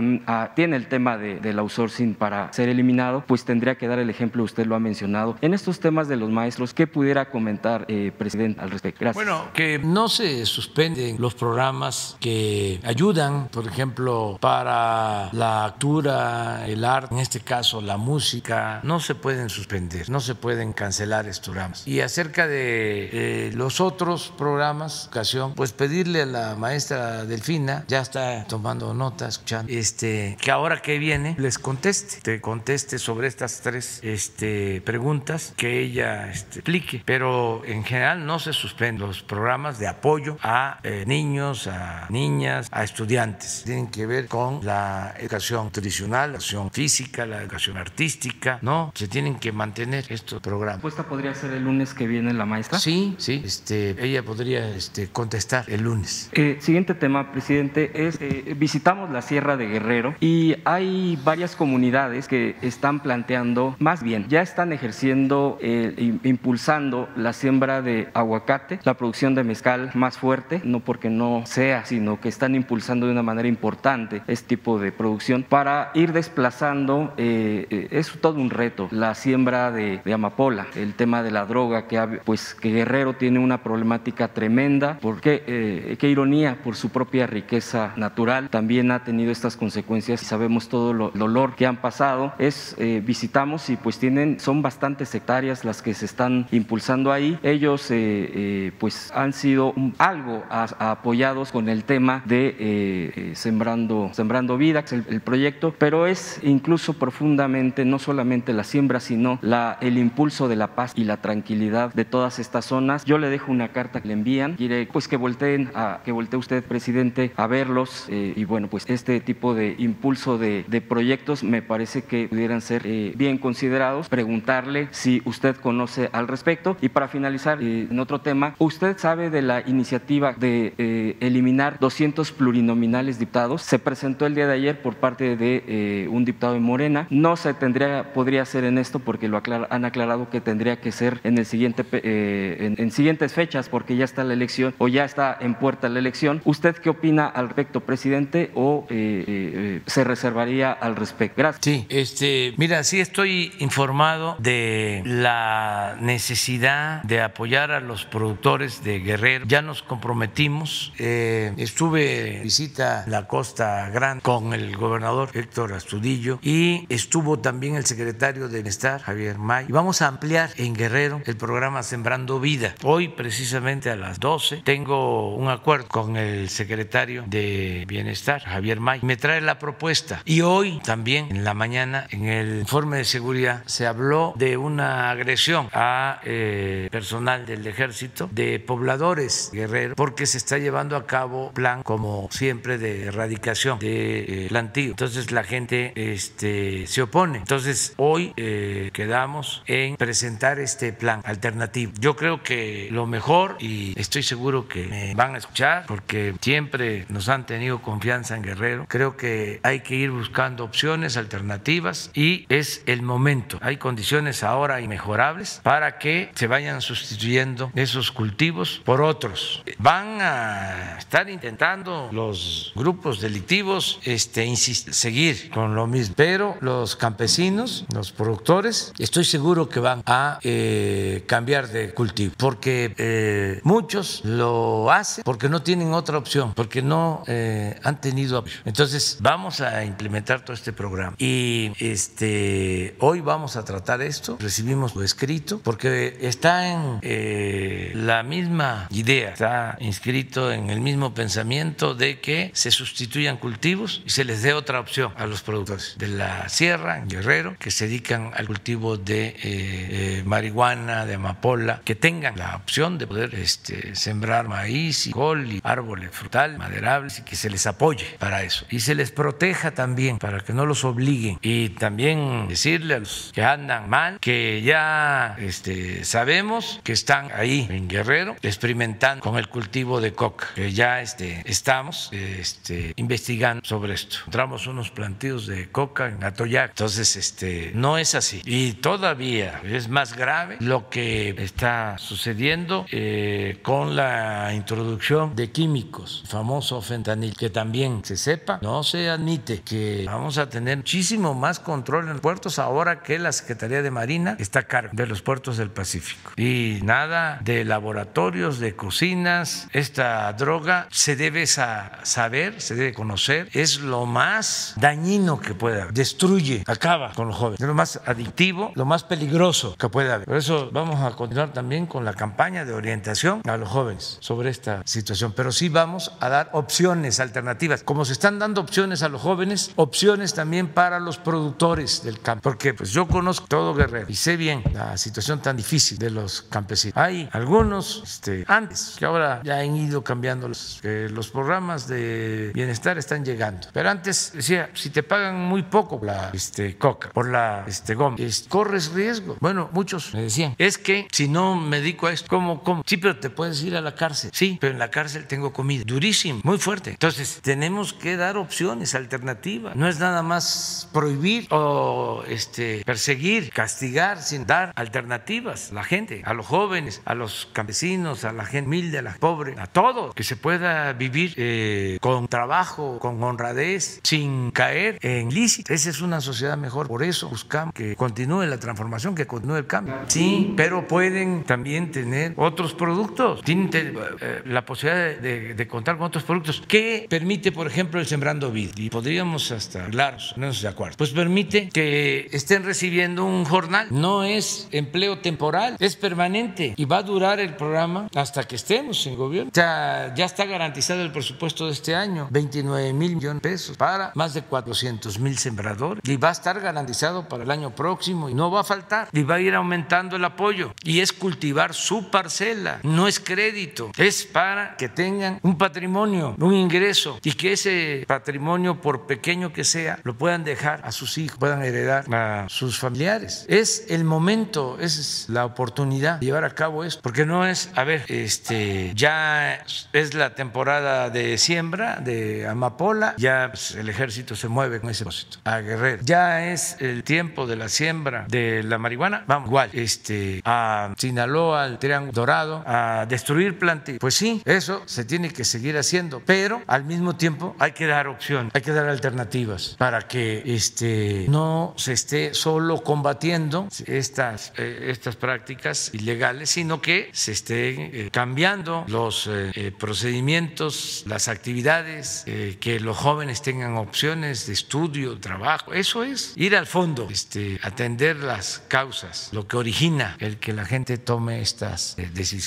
tiene el tema de, del outsourcing para ser eliminado, pues tendría que dar el ejemplo, usted lo ha mencionado. En estos temas de los maestros, ¿qué pudiera comentar, eh, presidente, al respecto? Gracias. Bueno, que no se suspenden los programas que ayudan, por ejemplo, para la actura, el arte, en este caso la música, no se pueden suspender, no se pueden cancelar estos programas. Y acerca de eh, los otros programas, ocasión, pues pedirle a la maestra Delfina, ya está tomando nota, escuchando, este, que ahora que viene les conteste, te conteste sobre estas tres este, preguntas, que ella este, explique. Pero en general no se suspenden los programas de apoyo a eh, niños, a niñas, a estudiantes. Tienen que ver con la educación tradicional, la educación física, la educación artística, ¿no? Se tienen que mantener estos programas. ¿Esta podría ser el lunes que viene la maestra? Sí, sí, este, ella podría este, contestar el lunes. Eh, siguiente tema, presidente, es eh, visitamos la Sierra de Guerrero y hay varias comunidades que están planteando, más bien, ya están ejerciendo, eh, impulsando la siembra de aguacate, la producción de mezcal más fuerte, no porque no sea, sino que están impulsando de una manera importante este tipo de producción para ir desplazando, eh, es todo un reto, la siembra de, amapola, el tema de la droga droga, que, pues, que Guerrero tiene una problemática tremenda, porque eh, qué ironía, por su propia riqueza natural, también ha tenido estas consecuencias y sabemos todo lo, el dolor que han pasado. Es, eh, visitamos y pues tienen, son bastantes hectáreas las que se están impulsando ahí. Ellos eh, pues han sido algo apoyados con el tema de Sembrando, Sembrando Vida, el, el proyecto, pero es incluso profundamente no solamente la siembra, sino la, el impulso de la paz y la tranquilidad de todas estas zonas. Yo le dejo una carta que le envían, quiere pues que volteen que voltee usted, presidente, a verlos eh, y bueno, pues este tipo de impulso de, de proyectos me parece que pudieran ser eh, bien considerados. Preguntarle si usted conoce al respecto y para finalizar eh, en otro tema, ¿usted sabe de la iniciativa de eliminar 200 plurinominales diputados? Se presentó el día de ayer por parte de un diputado de Morena. No se tendría, podría ser en esto porque lo han aclarado que tendría que ser en el siguiente, en, en siguientes fechas porque ya está la elección o ya está en puerta la elección. ¿Usted qué opina al respecto, presidente, o eh, eh, se reservaría al respecto? Gracias. Sí, este, mira, sí estoy informado de la necesidad de apoyar a los productores de Guerrero. Ya nos comprometimos. Eh, estuve visita la Costa Grande con el gobernador Héctor Astudillo y estuvo también el secretario de Bienestar, Javier May. Y vamos a ampliar en Guerrero el programa Sembrando Vida. Hoy, precisamente a las 12, tengo un acuerdo con el secretario de Bienestar, Javier May. Me trae la propuesta. Y hoy también, en la mañana, en el informe de seguridad, se habló de una agresión a eh, personal del ejército, de pobladores guerreros, porque se está llevando a cabo plan, como siempre, de erradicación de eh, plantío. Entonces la gente este, se opone. Entonces hoy eh, quedamos en presentar este plan alternativo. Yo creo que lo mejor, y estoy seguro que me van a escuchar, porque siempre nos han tenido confianza en Guerrero, creo que hay que ir buscando opciones alternativas y es el momento. Hay condiciones ahora inmejorables para que se vayan sustituyendo esos cultivos por otros. Van a estar intentando los grupos delictivos este, seguir con lo mismo, pero los campesinos, los productores, estoy seguro que van a eh, cambiar de cultivo, porque eh, muchos lo hacen porque no tienen otra opción, porque no eh, han tenido opción. Entonces vamos a implementar todo este programa y este hoy vamos a tratar esto. Recibimos lo escrito porque está en la misma idea, está inscrito en el mismo pensamiento de que se sustituyan cultivos y se les dé otra opción a los productores de la sierra, en Guerrero, que se dedican al cultivo de marihuana, de amapola, que tengan la opción de poder este, sembrar maíz y col y árboles frutales, maderables y que se les apoye para eso. Y se les proteja también para que no los obliguen. Y también decirle a los que andan mal que ya este, sabemos que están ahí en Guerrero experimentando con el cultivo de coca, que ya este, estamos este, investigando sobre esto. Encontramos unos plantíos de coca en Atoyac, entonces este, no es así. Y todavía es más grave lo que está sucediendo eh, con la introducción de químicos, famoso fentanil, que también se sepa, no se admite que vamos a tener muchísimo más control en los puertos ahora que la Secretaría de Marina está a cargo de los puertos del Pacífico. Y nada de laboratorios, de cocinas, esta droga se debe saber, se debe conocer, es lo más dañino que puede haber, destruye, acaba con los jóvenes, es lo más adictivo, lo más peligroso que puede haber. Por eso vamos a continuar también con la campaña de orientación a los jóvenes sobre esta situación, pero sí vamos a dar opciones alternativas, como se están dando opciones a los jóvenes, opciones también para los productores del campo, porque pues yo conozco todo Guerrero y sé bien la situación tan difícil de los campesinos. Hay algunos este, antes que ahora ya han ido cambiando los, los programas de bienestar están llegando, pero antes decía si te pagan muy poco la este, coca por la este, goma, corres riesgo. Bueno, muchos me decían es que si no me dedico a esto, ¿cómo, cómo? Sí, pero te puedes ir a la cárcel. Sí, pero en la cárcel tengo comida. Durísimo, muy fuerte. Entonces, tenemos que dar opciones alternativas. No es nada más prohibir o este, perseguir, castigar, sin dar alternativas a la gente, a los jóvenes, a los campesinos, a la gente humilde, a la pobre, a todos, que se pueda vivir eh, con trabajo, con honradez, sin caer en lícito. Esa es una sociedad mejor. Por eso buscamos que continúe la transformación, que continúe el cambio. Sí, pero pueden también tener otros productos. Tienen eh, la posibilidad de, contar con otros productos. ¿Qué permite, por ejemplo, el Sembrando Vida? Y podríamos hasta hablar, menos de acuerdo. Pues permite que estén recibiendo un jornal. No es empleo temporal, es permanente y va a durar el programa hasta que estemos en gobierno. O sea, ya está garantizado el presupuesto de este año, 29 mil millones de pesos para más de 400 mil sembradores y va a estar garantizado para el año próximo y no va a faltar y va a ir aumentando el apoyo y es cultivar su parcela, no es crédito, es para que tengan un patrimonio, un ingreso y que ese patrimonio, por pequeño que sea, lo puedan dejar a sus hijos, puedan heredar a sus familiares. Es el momento, es la oportunidad de llevar a cabo esto, porque no es, a ver, este, ya es la temporada de siembra de amapola, ya pues, el ejército se mueve con ese propósito a Guerrero. Ya es el tiempo de la siembra de la marihuana, vamos igual, este, a Sinaloa, al Triángulo Dorado, a destruir plantillas. Pues sí, eso se tiene que seguir haciendo, pero al mismo tiempo hay que dar opción, hay que dar alternativas para que este, no se esté solo combatiendo estas, eh, estas prácticas ilegales, sino que se estén eh, cambiando los eh, procedimientos, las actividades, que los jóvenes tengan opciones de estudio, trabajo. Eso es ir al fondo, este, atender las causas, lo que origina el que la gente tome estas decisiones.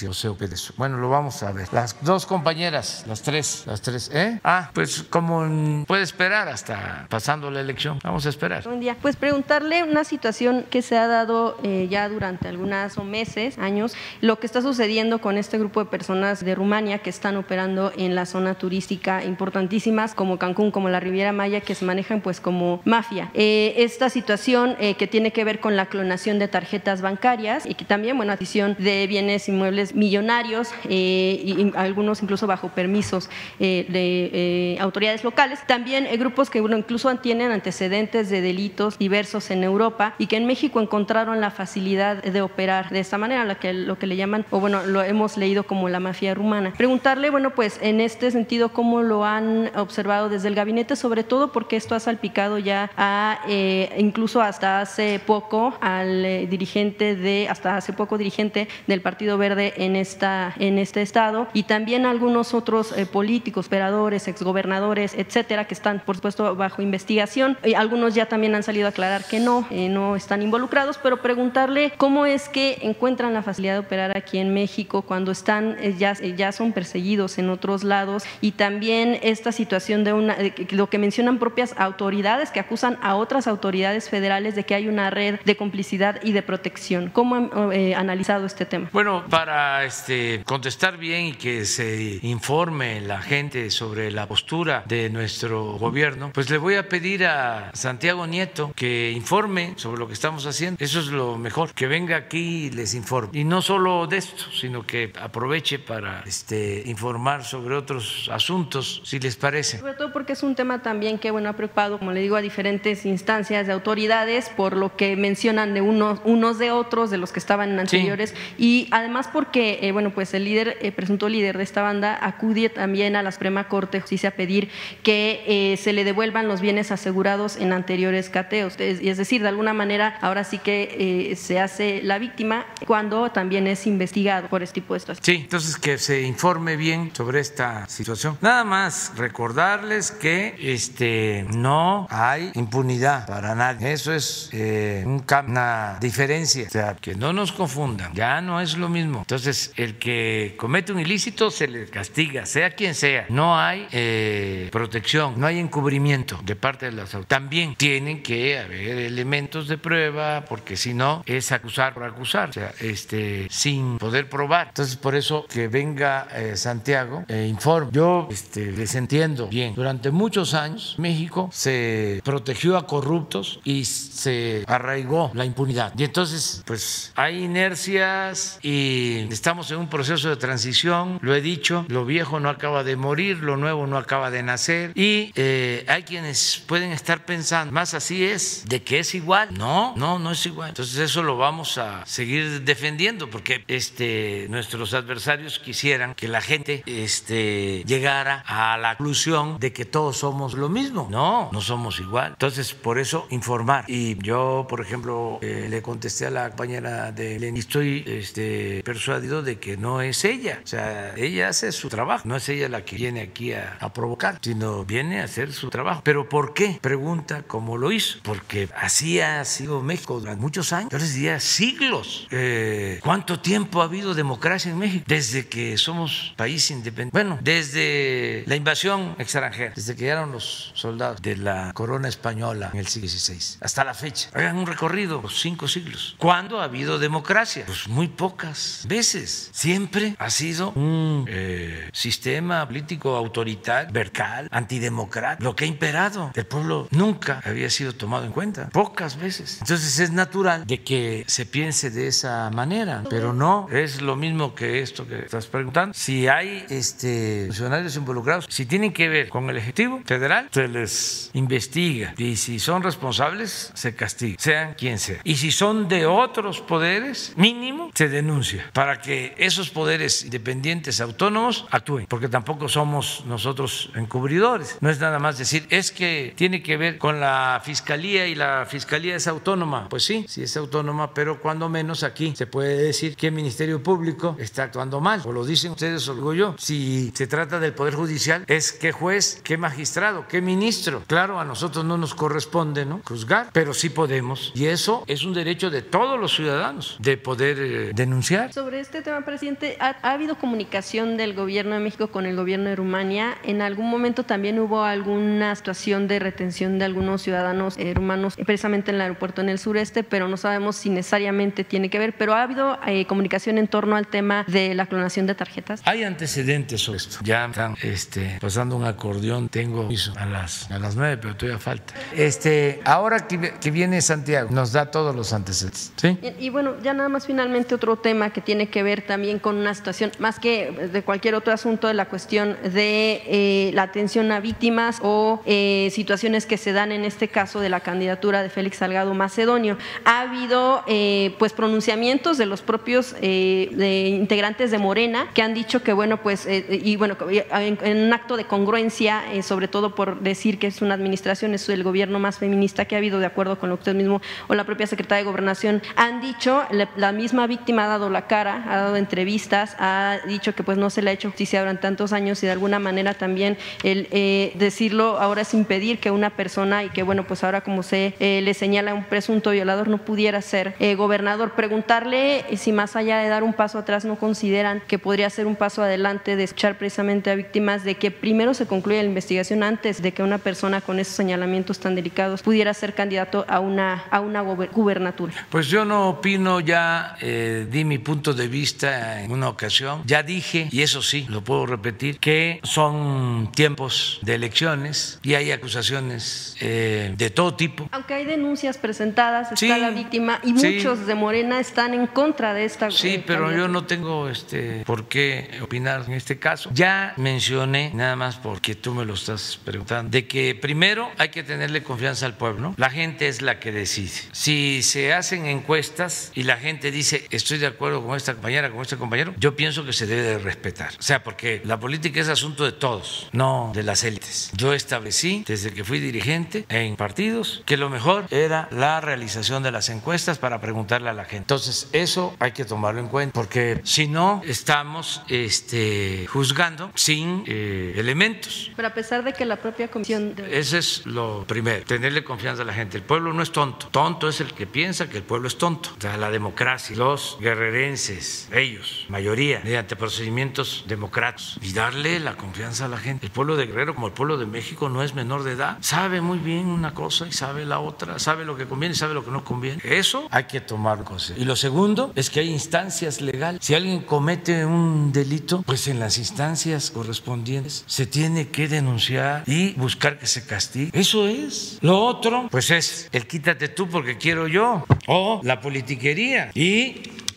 Bueno, lo vamos a ver. Las dos compañeras, las tres, las tres, ¿eh? Ah, pues como puede esperar hasta pasando la elección. Vamos a esperar. Buen día. Pues preguntarle una situación que se ha dado eh, ya durante algunas meses, años, lo que está sucediendo con este grupo de personas de Rumania que están operando en la zona turística importantísimas como Cancún, como la Riviera Maya, que se manejan pues como mafia. Eh, esta situación eh, que tiene que ver con la clonación de tarjetas bancarias y que también, bueno, adición de bienes inmuebles millonarios y, algunos incluso bajo permisos de autoridades locales. También grupos que bueno, incluso tienen antecedentes de delitos diversos en Europa y que en México encontraron la facilidad de operar de esta manera, la que, lo que le llaman, o bueno, lo hemos leído como la mafia rumana. Preguntarle, bueno, pues en este sentido, ¿cómo lo han observado desde el gabinete? Sobre todo porque esto ha salpicado ya a, eh, incluso hasta hace poco, al eh, dirigente de, hasta hace poco dirigente del Partido Verde en, esta, en este estado y también algunos otros eh, políticos, operadores, exgobernadores, etcétera, que están, por supuesto, bajo investigación. Y algunos ya también han salido a aclarar que no, no están involucrados, pero preguntarle cómo es que encuentran la facilidad de operar aquí en México cuando están, eh, ya, eh, ya son perseguidos en otros lados y también esta situación de una, lo que mencionan propias autoridades que acusan a otras autoridades federales de que hay una red de complicidad y de protección. ¿Cómo han eh, analizado este tema? Bueno, para este, contestar bien y que se informe la gente sobre la postura de nuestro gobierno, pues le voy a pedir a Santiago Nieto que informe sobre lo que estamos haciendo. Eso es lo mejor, que venga aquí y les informe. Y no solo de esto, sino que aproveche para este, informar sobre otros asuntos, si les parece. Sobre todo porque es un tema también que bueno, ha preocupado, como le digo, a diferentes instancias de autoridades por lo que mencionan de unos, unos de otros, de los que estaban anteriores, y además porque, eh, bueno, pues el líder, el presunto líder de esta banda acude también a la Suprema Corte de Justicia a pedir que eh, se le devuelvan los bienes asegurados en anteriores cateos. Es, es decir, de alguna manera ahora sí que eh, se hace la víctima cuando también es investigado por este tipo de situaciones. Sí, entonces que se informe bien sobre esta situación. Nada más recordarles que este no hay impunidad para nadie. Eso es eh, un, una diferencia. O sea, que no nos confundan. Ya no es lo mismo. Entonces, el que comete un ilícito se le castiga, sea quien sea. No hay eh, protección, no hay encubrimiento de parte de las autoridades. También tienen que haber elementos de prueba, porque si no es acusar por acusar, o sea, este, sin poder probar. Entonces, por eso que venga eh, Santiago e informe. Yo este, les entiendo bien. Durante muchos años, México se protegió a corruptos y se arraigó la impunidad. Y entonces, pues hay inercias y estamos en un proceso de transición. Lo he dicho, lo viejo no acaba de morir, lo nuevo no acaba de nacer. Y eh, hay quienes pueden estar pensando, más así es, de que es igual. No, no, no es igual. Entonces eso lo vamos a seguir defendiendo porque este, nuestros adversarios quisieran que la gente este, llegara a la conclusión de que todos somos lo mismo. No, no somos igual. Entonces por eso informar. Y yo, por ejemplo, eh, le contesté a la compañera la de Lenin. Estoy este, persuadido de que no es ella. O sea, ella hace su trabajo. No es ella la que viene aquí a, a provocar, sino viene a hacer su trabajo. ¿Pero por qué? Pregunta cómo lo hizo. Porque así ha sido México durante muchos años. Yo les diría siglos. Eh, ¿Cuánto tiempo ha habido democracia en México? Desde que somos país independiente. Bueno, desde la invasión extranjera, desde que llegaron los soldados de la corona española en el siglo XVI hasta la fecha. Hagan un recorrido, cinco siglos. ¿Cuándo ha habido democracia? Pues muy pocas veces. Siempre ha sido un eh, sistema político autoritario, vertical, antidemocrático. Lo que ha imperado, el pueblo nunca había sido tomado en cuenta. Pocas veces. Entonces es natural de que se piense de esa manera, pero no es lo mismo que esto que estás preguntando. Si hay este, funcionarios involucrados, si tienen que ver con el Ejecutivo Federal, se les investiga y si son responsables, se castiga, sean quien sea. Y si son de otros poderes, mínimo, se denuncia para que esos poderes independientes, autónomos, actúen, porque tampoco somos nosotros encubridores. No es nada más decir, es que tiene que ver con la fiscalía y la fiscalía es autónoma. Pues sí, sí es autónoma, pero cuando menos aquí se puede decir que el Ministerio Público está actuando mal, o lo dicen ustedes o lo digo yo. Si se trata del Poder Judicial, es qué juez, qué magistrado, qué ministro. Claro, a nosotros no nos corresponde ¿no? juzgar, pero sí podemos. Y eso es un derecho de todos los ciudadanos de poder eh, denunciar. Sobre este tema, presidente, ¿ha, ¿ha, habido comunicación del gobierno de México con el gobierno de Rumania? ¿En algún momento también hubo alguna situación de retención de algunos ciudadanos eh, rumanos, precisamente en el aeropuerto en el sureste, pero no sabemos si necesariamente tiene que ver? Pero ¿ha habido eh, comunicación en torno al tema de la clonación de tarjetas? Hay antecedentes sobre esto. Ya están este, pasando un acordeón, tengo a las, a las nueve, pero todavía falta. Este, ahora que, que viene Santiago, nos da todos los antecedentes. ¿sí? Y, y, bueno, ya nada más finalmente otro tema que tiene que ver también con una situación, más que de cualquier otro asunto, de la cuestión de eh, la atención a víctimas o eh, situaciones que se dan en este caso de la candidatura de Félix Salgado Macedonio. Ha habido eh, pues pronunciamientos de los propios de integrantes de Morena que han dicho que bueno, pues, y bueno, en, en, un acto de congruencia, sobre todo por decir que es una administración, es el gobierno más feminista que ha habido, de acuerdo con lo que usted mismo o la propia secretaria de Gobernación han dicho, la, la misma víctima ha dado la cara, ha dado entrevistas, ha dicho que pues no se le ha hecho justicia durante tantos años y de alguna manera también el eh, decirlo ahora es impedir que una persona y que bueno pues ahora como se eh, le señala un presunto violador no pudiera ser eh, gobernador. Preguntarle si más allá de dar un paso atrás no consideran que podría ser un paso adelante de escuchar precisamente a víctimas de que primero se concluya la investigación antes de que una persona con esos señalamientos tan delicados pudiera ser candidato a una, a una gubernatura. Pues yo no opino, ya eh, di mi punto de vista en una ocasión, ya dije, y eso sí, lo puedo repetir, que son tiempos de elecciones y hay acusaciones eh, de todo tipo. Aunque hay denuncias presentadas, está sí, la víctima y sí. muchos de Morena están en contra de esta. Sí, eh, pero yo no tengo este por qué opinar en este caso. Ya mencioné, nada más porque tú me lo estás preguntando, de que primero hay que tenerle confianza al pueblo. La gente es la que decide. Si se hacen encuestas y la gente dice estoy de acuerdo con esta compañera, con este compañero, yo pienso que se debe de respetar. O sea, porque la política es asunto de todos, no de las élites. Yo establecí desde que fui dirigente en partidos que lo mejor era la realización de las encuestas para preguntarle a la gente. Entonces, eso hay que tomarlo en cuenta, porque si no, estamos este, juzgando sin eh, elementos. Pero a pesar de que la propia comisión... De... Ese es lo primero, tenerle confianza a la gente. El pueblo no es tonto. Tonto es el que piensa que el pueblo es tonto. O sea, la democracia, los guerrerenses, ellos, mayoría, mediante procedimientos democráticos y darle la confianza a la gente. El pueblo de Guerrero, como el pueblo de México, no es menor de edad. Sabe muy bien una cosa y sabe la otra, sabe lo que conviene y sabe lo que no conviene. Eso hay que en consideración. Y lo segundo es que hay instancias legales. Si alguien comete un delito, pues en las instancias correspondientes se tiene que denunciar y buscar que se castigue. Eso es. Lo otro, pues es el quítate tú porque quiero yo o la politiquería. Y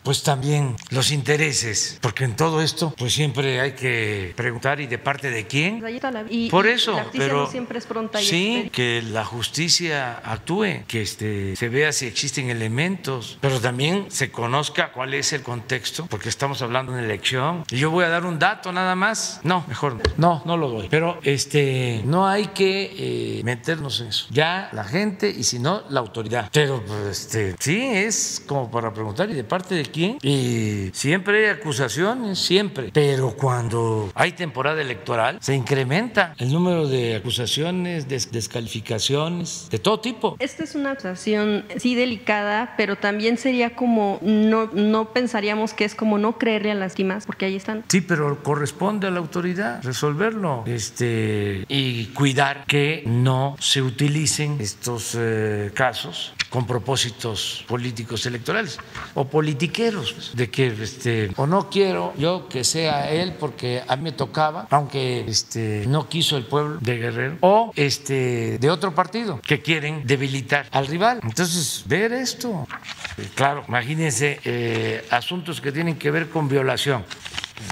pues también los intereses, porque en todo esto pues siempre hay que preguntar y de parte de quién. Y, Por eso, la justicia pero no siempre es pronta y sí, expedita. que la justicia actúe, que este, se vea si existen elementos, pero también se conozca cuál es el contexto, porque estamos hablando de una elección. Y yo voy a dar un dato nada más. No, mejor no. No, no lo doy. Pero este, no hay que eh, meternos en eso. Ya la gente y si no, la autoridad. Pero pues, este, sí, es como para preguntar, ¿y de parte de quién? Y siempre hay acusaciones, siempre. Pero cuando hay temporada electoral, se incrementa el número de acusaciones, des- descalificaciones, de todo tipo. Esta es una acusación sí delicada, pero también sería como no no pensaríamos que es como no creerle a las víctimas, porque ahí están. Sí, pero corresponde a la autoridad resolverlo este, y cuidar que no se utilicen estos eh, casos con propósitos políticos electorales o politiqueros, pues, de que este, o no quiero yo que sea él porque a mí me tocaba, aunque este, no quiso el pueblo de Guerrero, o este, de otro partido que quieren debilitar al rival. Entonces, ver esto, claro, imagínense eh, asuntos que tienen que ver con violación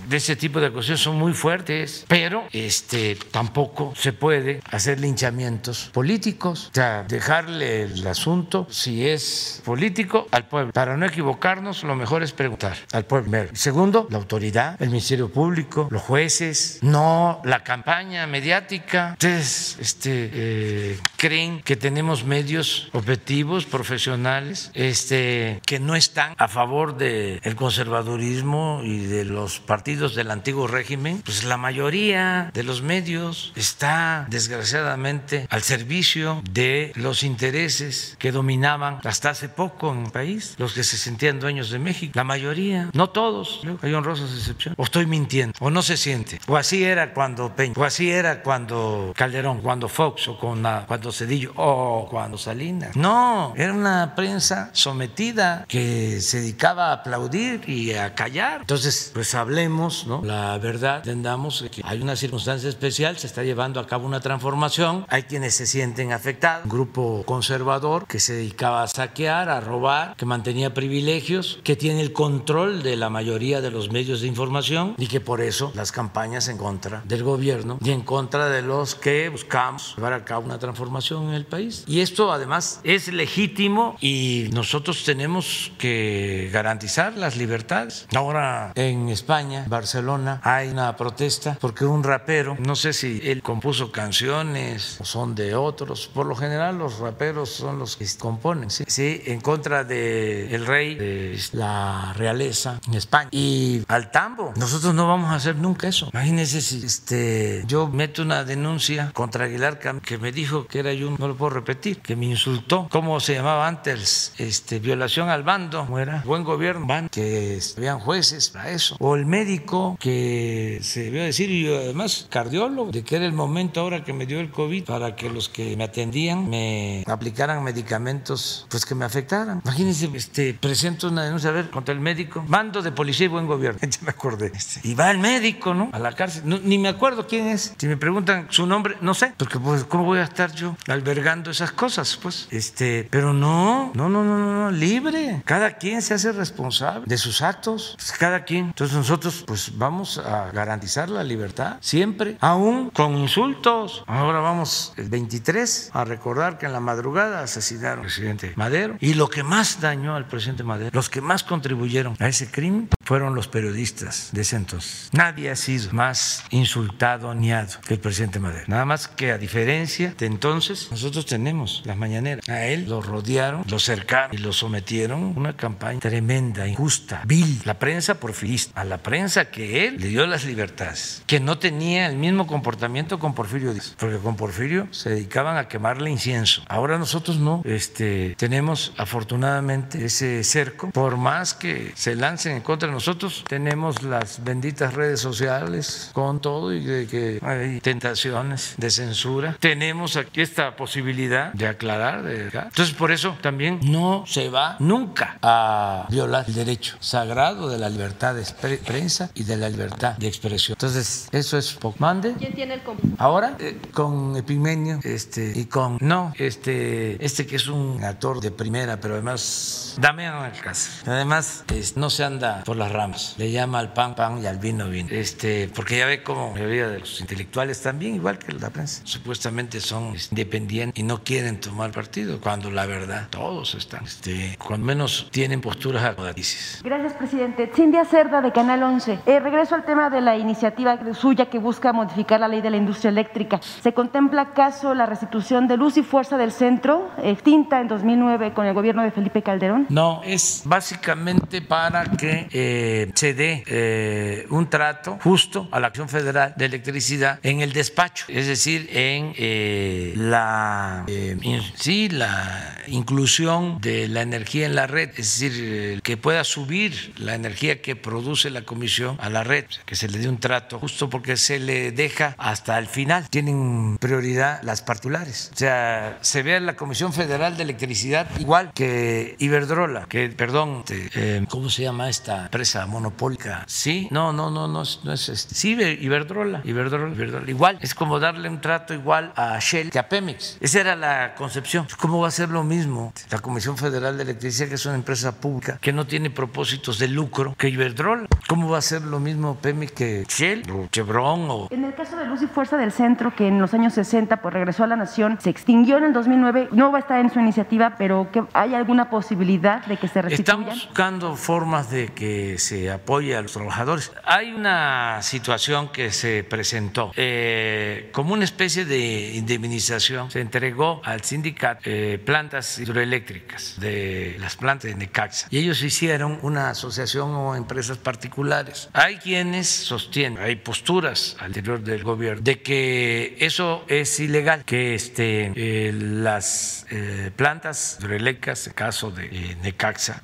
de ese tipo de acusaciones son muy fuertes, pero este tampoco se puede hacer linchamientos políticos, o sea, dejarle el asunto si es político al pueblo. Para no equivocarnos, lo mejor es preguntar al pueblo. Segundo, la autoridad, el Ministerio Público, los jueces, no la campaña mediática. Ustedes este, eh, creen que tenemos medios objetivos, profesionales, este, que no están a favor del conservadurismo y de los partidos del antiguo régimen, pues la mayoría de los medios está desgraciadamente al servicio de los intereses que dominaban hasta hace poco en el país, los que se sentían dueños de México. La mayoría, no todos, hay honrosas excepciones. O estoy mintiendo, o no se siente. O así era cuando Peña, o así era cuando Calderón, cuando Fox, o con la- cuando Cedillo, o cuando Salinas. No, era una prensa sometida que se dedicaba a aplaudir y a callar. Entonces, pues hablemos, ¿no? La verdad, entendamos que hay una circunstancia especial, se está llevando a cabo una transformación, hay quienes se sienten afectados, un grupo conservador que se dedicaba a saquear, a robar, que mantenía privilegios, que tiene el control de la mayoría de los medios de información y que por eso las campañas en contra del gobierno y en contra de los que buscamos llevar a cabo una transformación en el país. Y esto además es legítimo y nosotros tenemos que garantizar las libertades. Ahora en España, Barcelona, hay una protesta porque un rapero, no sé si él compuso canciones o son de otros, por lo general los raperos son los que componen, sí, sí, en contra del el rey, de la realeza en España y al tambo. Nosotros no vamos a hacer nunca eso. Imagínense si este, yo meto una denuncia contra Aguilar que me dijo que era yo, no lo puedo repetir, que me insultó. ¿Cómo se llamaba antes? Este, violación al bando, ¿cómo era? Buen gobierno, que habían jueces para eso. O el médico que se debió decir, y además cardiólogo, de que era el momento ahora que me dio el COVID para que los que me atendían me aplicaran medicamentos pues que me afectaran. Imagínense, este, presento una denuncia a ver contra el médico, mando de policía y buen gobierno. Ya me acordé. Este, y va el médico, ¿no? A la cárcel. No, ni me acuerdo quién es. Si me preguntan su nombre, no sé, porque pues cómo voy a estar yo albergando esas cosas, pues. Este, pero no, no, no, no, no, no, libre. Cada quien se hace responsable de sus actos. Pues, cada quien. Entonces nosotros pues vamos a garantizar la libertad siempre, aún con insultos. Ahora vamos el 23 a recordar que en la madrugada asesinaron al presidente Madero y lo que más dañó al presidente Madero, los que más contribuyeron a ese crimen fueron los periodistas de ese entonces. Nadie ha sido más insultado, niado que el presidente Madero. Nada más que a diferencia de entonces, nosotros tenemos las mañaneras. A él lo rodearon, lo cercaron y lo sometieron a una campaña tremenda, injusta, vil. La prensa porfirista, a la prensa que él le dio las libertades, que no tenía el mismo comportamiento con Porfirio Díaz, porque con Porfirio se dedicaban a quemarle incienso. Ahora nosotros no, este, tenemos afortunadamente ese cerco, por más que se lancen en contra de nosotros tenemos las benditas redes sociales con todo y de que hay tentaciones de censura. Tenemos aquí esta posibilidad de aclarar. Entonces, por eso también no se va nunca a violar el derecho sagrado de la libertad de prensa y de la libertad de expresión. Entonces, eso es poco. Mande. ¿Quién tiene el Ahora, eh, con Epigmenio este, y con. No, este, este que es un actor de primera, pero además. Dame el caso. Además, no se anda por las ramas. Le llama al pan pan y al vino vino. Este, porque ya ve cómo la mayoría de los intelectuales también, igual que la prensa, supuestamente son independientes y no quieren tomar partido, cuando la verdad todos están, este, cuando menos tienen posturas acomodatices. Gracias, presidente. Cindia Cerda, de Canal 11. Eh, regreso al tema de la iniciativa suya que busca modificar la ley de la industria eléctrica. ¿Se contempla acaso la restitución de luz y fuerza del centro, extinta en 2009 con el gobierno de Felipe Calderón? No, es básicamente para que eh, se dé eh, un trato justo a la Acción Federal de Electricidad en el despacho, es decir, en eh, la, sí, la inclusión de la energía en la red, es decir, que pueda subir la energía que produce la Comisión a la red, que se le dé un trato justo porque se le deja hasta el final. Tienen prioridad las particulares. O sea, se ve a la Comisión Federal de Electricidad igual que Iberdrola, que, perdón, este, ¿cómo se llama esta empresa monopólica? Sí, no, no, no, no, no es este. Sí, Iberdrola, Iberdrola, Iberdrola. Igual, es como darle un trato igual a Shell que a Pemex. Esa era la concepción. ¿Cómo va a ser lo mismo la Comisión Federal de Electricidad, que es una empresa pública que no tiene propósitos de lucro, que Iberdrola? ¿Cómo va a ser lo mismo Pemex que Shell o Chevron? O... En el caso de Luz y Fuerza del Centro, que en los años 60 pues regresó a la nación, se extinguió en el 2009, no va a estar en su iniciativa, pero que ¿hay alguna posibilidad de que se restituya? Estamos buscando formas de que se apoye a los trabajadores. Hay una situación que se presentó eh, como una especie de indemnización. Se entregó al sindicato eh, plantas hidroeléctricas de las plantas de Necaxa y ellos hicieron una asociación o empresas particulares. Hay quienes sostienen, hay posturas al interior del gobierno de que eso es ilegal, que este, eh, las plantas hidroeléctricas, en caso de Necaxa,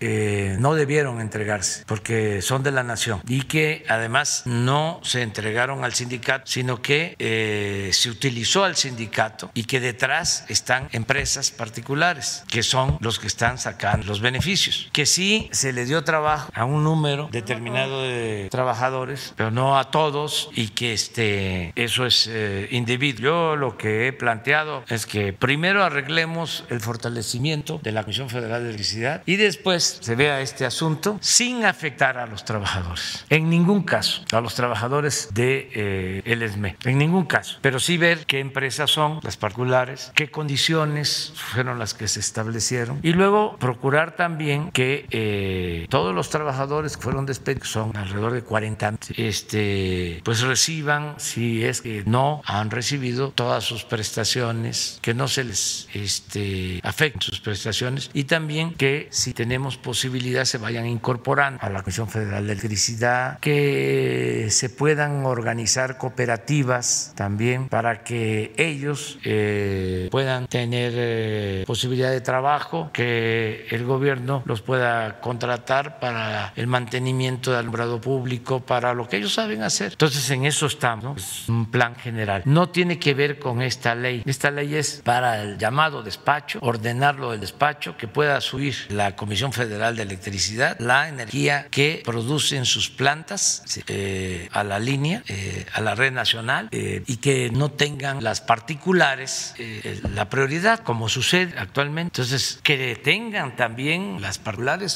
no debieron entregarse porque son de la nación y que además no se entregaron al sindicato, sino que eh, se utilizó al sindicato y que detrás están empresas particulares que son los que están sacando los beneficios. Que sí se le dio trabajo a un número determinado de trabajadores, pero no a todos y que este, eso es eh, individuo. Yo lo que he planteado es que primero arreglemos el fortalecimiento de la Comisión Federal de Electricidad y después se vea este asunto sin afectar a los trabajadores. En ningún caso a los trabajadores de eh, el ESME, en ningún caso. Pero sí ver qué empresas son las particulares, qué condiciones fueron las que se establecieron y luego procurar también que eh, todos los trabajadores que fueron despedidos, son alrededor de 40, este, pues reciban, si es que no han recibido todas sus prestaciones, que no se les este, afecten sus prestaciones y también que si tenemos posibilidad se vayan incorporando a la Federal de Electricidad, que se puedan organizar cooperativas también para que ellos eh, puedan tener eh, posibilidad de trabajo, que el gobierno los pueda contratar para el mantenimiento del alumbrado público, para lo que ellos saben hacer. Entonces en eso estamos, es un plan general. No tiene que ver con esta ley. Esta ley es para el llamado despacho, ordenarlo del despacho, que pueda subir la Comisión Federal de Electricidad la energía que producen sus plantas eh, a la línea, eh, a la red nacional eh, y que no tengan las particulares la prioridad como sucede actualmente. Entonces, que tengan también las particulares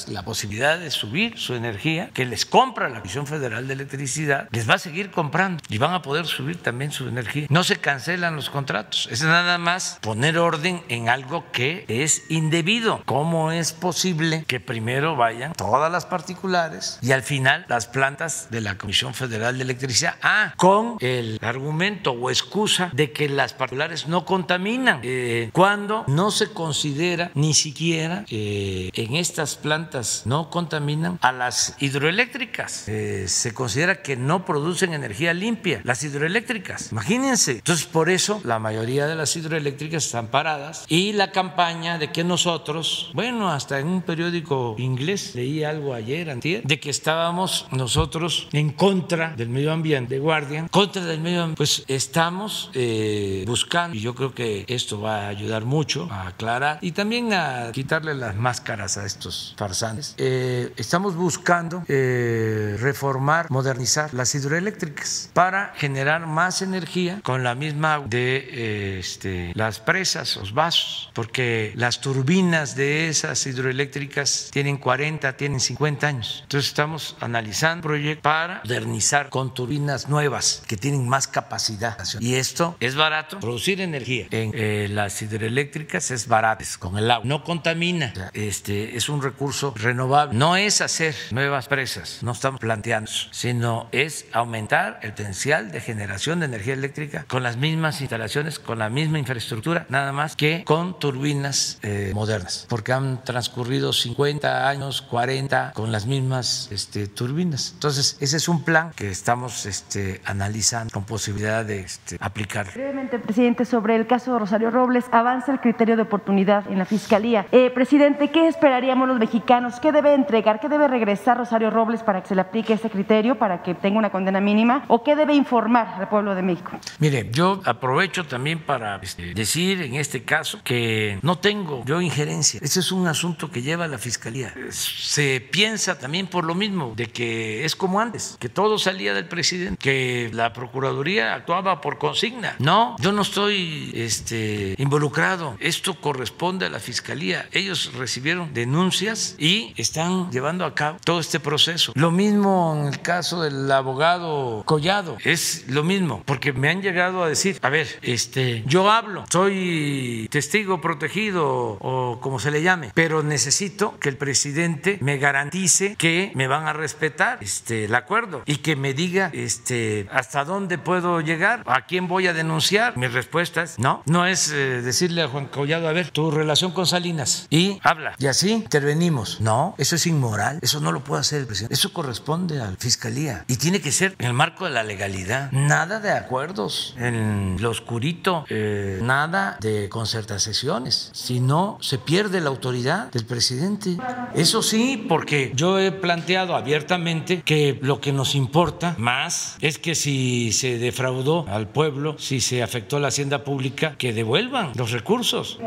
la posibilidad de subir su energía, que les compra la Comisión Federal de Electricidad, les va a seguir comprando y van a poder subir también su energía. No se cancelan los contratos, es nada más poner orden en algo que es indebido. ¿Cómo es posible que primero vayan todas las particulares y al final las plantas de la Comisión Federal de Electricidad. Ah, con el argumento o excusa de que las particulares no contaminan, eh, cuando no se considera ni siquiera eh, en estas plantas no contaminan a las hidroeléctricas. Eh, se considera que no producen energía limpia, las hidroeléctricas. Imagínense. Entonces, por eso la mayoría de las hidroeléctricas están paradas y la campaña de que nosotros, bueno, hasta en un periódico inglés leí algo ayer, antier, de que estábamos nosotros en contra del medio ambiente, de Guardian, contra del medio ambiente. Pues estamos eh, buscando, y yo creo que esto va a ayudar mucho a aclarar y también a quitarle las máscaras a estos farsantes. Eh, estamos buscando eh, reformar, modernizar las hidroeléctricas para generar más energía con la misma de este, las presas, los vasos, porque las turbinas de esas hidroeléctricas tienen 40, tienen 50 años. Entonces estamos analizando proyectos para modernizar con turbinas nuevas que tienen más capacidad. Y esto es barato. Producir energía en eh, las hidroeléctricas es barato, con el agua. No contamina. Este es un recurso renovable. No es hacer nuevas presas, no estamos planteando, sino es aumentar el potencial de generación de energía eléctrica con las mismas instalaciones, con la misma infraestructura, nada más que con turbinas eh, modernas, porque han transcurrido 50 años, 40 con las mismas este, turbinas. Entonces, ese es un plan que estamos este, analizando con posibilidad de este, aplicar. Brevemente, presidente, sobre el caso de Rosario Robles, avanza el criterio de oportunidad en la Fiscalía. Eh, presidente, ¿qué esperaríamos los mexicanos? ¿Qué debe entregar? ¿Qué debe regresar Rosario Robles para que se le aplique ese criterio, para que tenga una condena mínima? ¿O qué debe informar al pueblo de México? Mire, yo aprovecho también para este, decir en este caso que no tengo yo injerencia. Ese es un asunto que lleva la Fiscalía. Se piensa también por lo mismo, de que es como antes, que todo salía del presidente, que la Procuraduría actuaba por consigna. No, yo no estoy este, involucrado. Esto corresponde a la Fiscalía. Ellos recibieron denuncias y están llevando a cabo todo este proceso. Lo mismo en el caso del abogado Collado. Es lo mismo, porque me han llegado a decir, a ver, este, yo hablo, soy testigo protegido o como se le llame, pero necesito que el presidente me garantice que me van a respetar este, el acuerdo y que me diga este, hasta dónde puedo llegar, a quién voy a denunciar. Mi respuesta es no, no es eh, decirle a Juan Collado, a ver, tu relación con Salinas y habla. Y así intervenimos. No, eso es inmoral, eso no lo puede hacer el presidente. Eso corresponde a la fiscalía y tiene que ser en el marco de la legalidad. Nada de acuerdos en lo oscurito, eh, nada de concertaciones, si no se pierde la autoridad del presidente. Eso sí, porque yo he planteado abiertamente que lo que nos importa más es que si se defraudó al pueblo, si se afectó la hacienda pública, que devuelvan los recursos.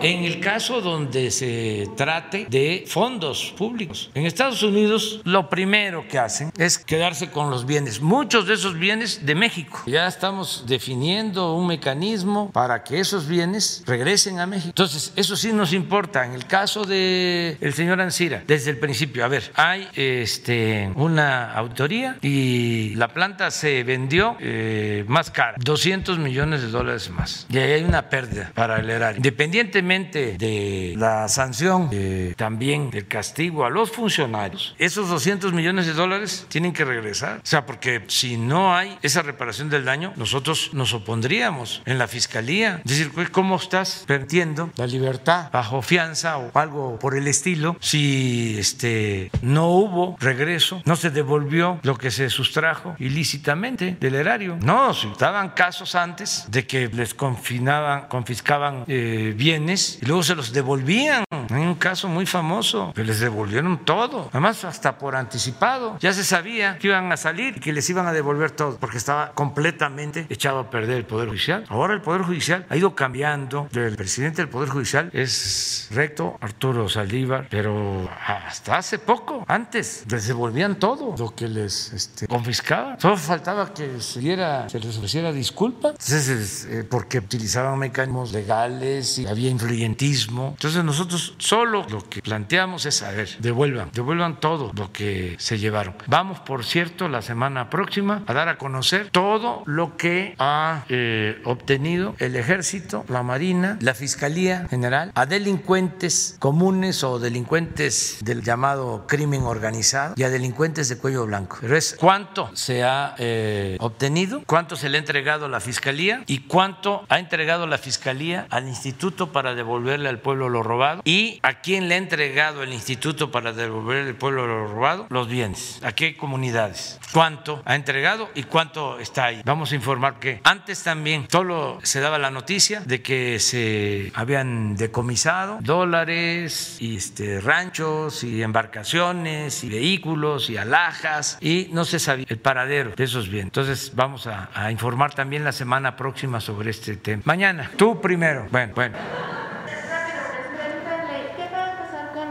En el caso donde se trate de fondos públicos. En Estados Unidos lo primero que hacen es quedarse con los bienes, muchos de esos bienes de México. Ya estamos definiendo un mecanismo para que esos bienes regresen a México. Entonces, eso sí nos importa. En el caso del el señor Ancira, desde el principio, a ver, hay este, una auditoría y la planta se vendió eh, más cara, 200 millones de dólares más. Y ahí hay una pérdida para el erario. Independientemente de la sanción, eh, también del castigo a los funcionarios, esos 200 millones de dólares tienen que regresar. O sea, porque si no hay esa reparación del daño, nosotros nos opondríamos en la fiscalía. Es decir, ¿cómo estás perdiendo la libertad bajo fianza o algo por el estilo si este, no hubo regreso, no se devolvió lo que se sustrajo ilícitamente del erario? No, si estaban casos antes de que les confinaban, confiscaban eh, bienes y luego se los devolvían. Hay un caso muy famoso que les devolvieron todo, además hasta por anticipado. Ya se sabía que iban a salir y que les iban a devolver todo porque estaba completamente echado a perder el Poder Judicial. Ahora el Poder Judicial ha ido cambiando. El presidente del Poder Judicial es recto, Arturo Saldívar, pero hasta hace poco, antes, les devolvían todo lo que les este, confiscaban. Solo faltaba que se, les ofreciera disculpa. Entonces, eh, porque utilizaban mecanismos legales y había influyentismo. Entonces, nosotros solo lo que planteamos es, a ver, devuelvan, devuelvan todo lo que se llevaron. Vamos, por cierto, la semana próxima a dar a conocer todo lo que ha eh, obtenido el ejército, la marina, la fiscalía general a delincuentes comunes o delincuentes del llamado crimen organizado y a delincuentes de cuello blanco. Pero es cuánto se ha eh, obtenido, cuánto se le ha entregado a la fiscalía y cuánto ha entregado la fiscalía al instituto para devolverle al pueblo lo robado y a quién le ha entregado el instituto para devolver al pueblo lo robado los bienes, a qué comunidades, cuánto ha entregado y cuánto está ahí. Vamos a informar que antes también solo se daba la noticia de que se habían decomisado dólares y este, ranchos y embarcaciones y vehículos y alhajas y no se sabía el paradero de esos bienes. Entonces vamos a, a informar también la semana próxima sobre este tema. Mañana, tú primero. Bueno, bueno.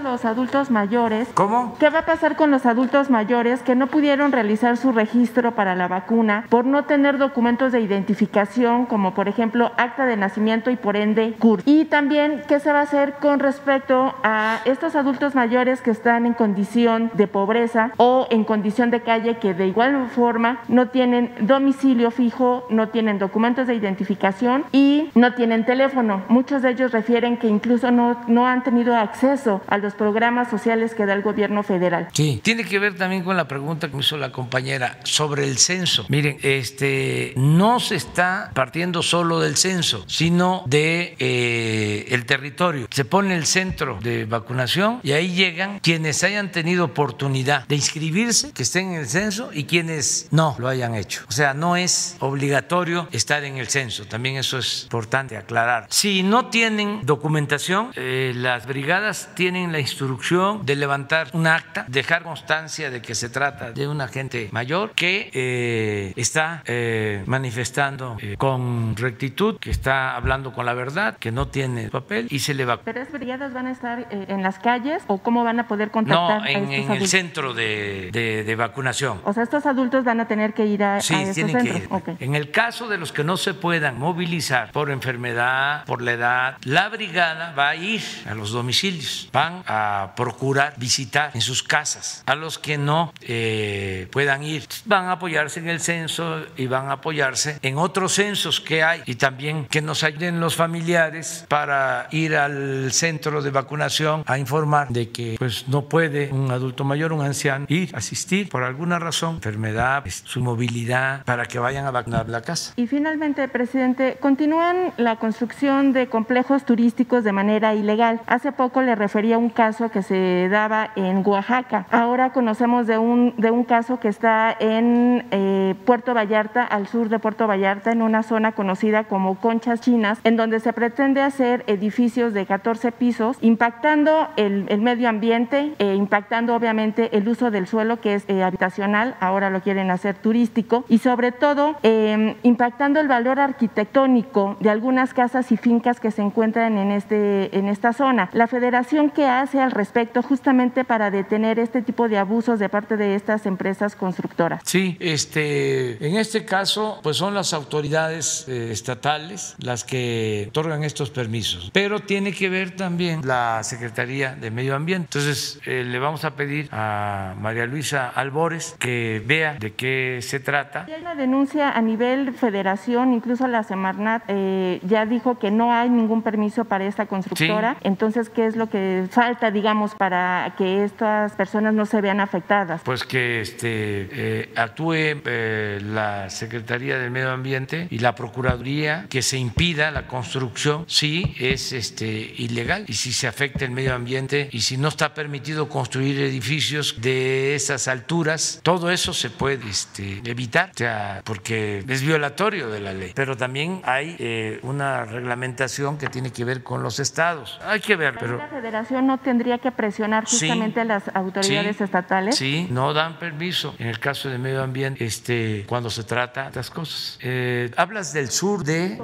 Los adultos mayores. ¿Cómo? ¿Qué va a pasar con los adultos mayores que no pudieron realizar su registro para la vacuna por no tener documentos de identificación, como por ejemplo acta de nacimiento y por ende CUR? Y también, ¿qué se va a hacer con respecto a estos adultos mayores que están en condición de pobreza o en condición de calle que de igual forma no tienen domicilio fijo, no tienen documentos de identificación y no tienen teléfono? Muchos de ellos refieren que incluso no, no han tenido acceso a los programas sociales que da el gobierno federal. Sí, tiene que ver también con la pregunta que me hizo la compañera sobre el censo. Miren, este no se está partiendo solo del censo, sino de eh, el territorio. Se pone el centro de vacunación y ahí llegan quienes hayan tenido oportunidad de inscribirse, que estén en el censo y quienes no lo hayan hecho. O sea, no es obligatorio estar en el censo. También eso es importante aclarar. Si no tienen documentación, eh, las brigadas tienen la instrucción de levantar un acta, dejar constancia de que se trata de un agente mayor que eh, está eh, manifestando eh, con rectitud, que está hablando con la verdad, que no tiene papel y se le va. ¿Pero esas brigadas van a estar en las calles o cómo van a poder contactar? No, en, en el centro de, de, de, vacunación. O sea, estos adultos van a tener que ir a, sí, a estos tienen centros. que ir. Okay. En el caso de los que no se puedan movilizar por enfermedad, por la edad, la brigada va a ir a los domicilios, van a procurar visitar en sus casas a los que no eh, puedan ir. Van a apoyarse en el censo y van a apoyarse en otros censos que hay y también que nos ayuden los familiares para ir al centro de vacunación a informar de que pues no puede un adulto mayor, un anciano ir, asistir por alguna razón, enfermedad, su movilidad, para que vayan a vacunar la casa. Y finalmente, presidente, continúan la construcción de complejos turísticos de manera ilegal. Hace poco le refería un caso que se daba en Oaxaca. Ahora conocemos de un, de un caso que está en eh, Puerto Vallarta, al sur de Puerto Vallarta, en una zona conocida como Conchas Chinas, en donde se pretende hacer edificios de 14 pisos, impactando el, el medio ambiente, eh, impactando obviamente el uso del suelo que es eh, habitacional, ahora lo quieren hacer turístico, y sobre todo eh, impactando el valor arquitectónico de algunas casas y fincas que se encuentran en, este, en esta zona. La federación que hace al respecto justamente para detener este tipo de abusos de parte de estas empresas constructoras. Sí, este, en este caso, pues son las autoridades eh, estatales las que otorgan estos permisos, pero tiene que ver también la Secretaría de Medio Ambiente. Entonces, eh, le vamos a pedir a María Luisa Albores que vea de qué se trata. Hay una denuncia a nivel federación, incluso la Semarnat eh, ya dijo que no hay ningún permiso para esta constructora. Sí. Entonces, ¿qué es lo que falta, digamos, para que estas personas no se vean afectadas? Pues que este, eh, actúe eh, la Secretaría del Medio Ambiente y la Procuraduría, que se impida la construcción si es este, ilegal y si se afecta el medio ambiente y si no está permitido construir edificios de esas alturas, todo eso se puede este, evitar, o sea, porque es violatorio de la ley. Pero también hay eh, una reglamentación que tiene que ver con los estados. Hay que ver, pero ¿La federación no tendría que presionar Sí. justamente a las autoridades Sí, estatales? Sí, no dan permiso en el caso de medio ambiente este, cuando se trata de estas cosas. Eh, hablas del sur de...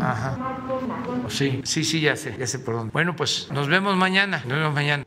Ajá. Sí, sí, sí, ya sé, ya sé por dónde. Bueno, pues nos vemos mañana, nos vemos mañana.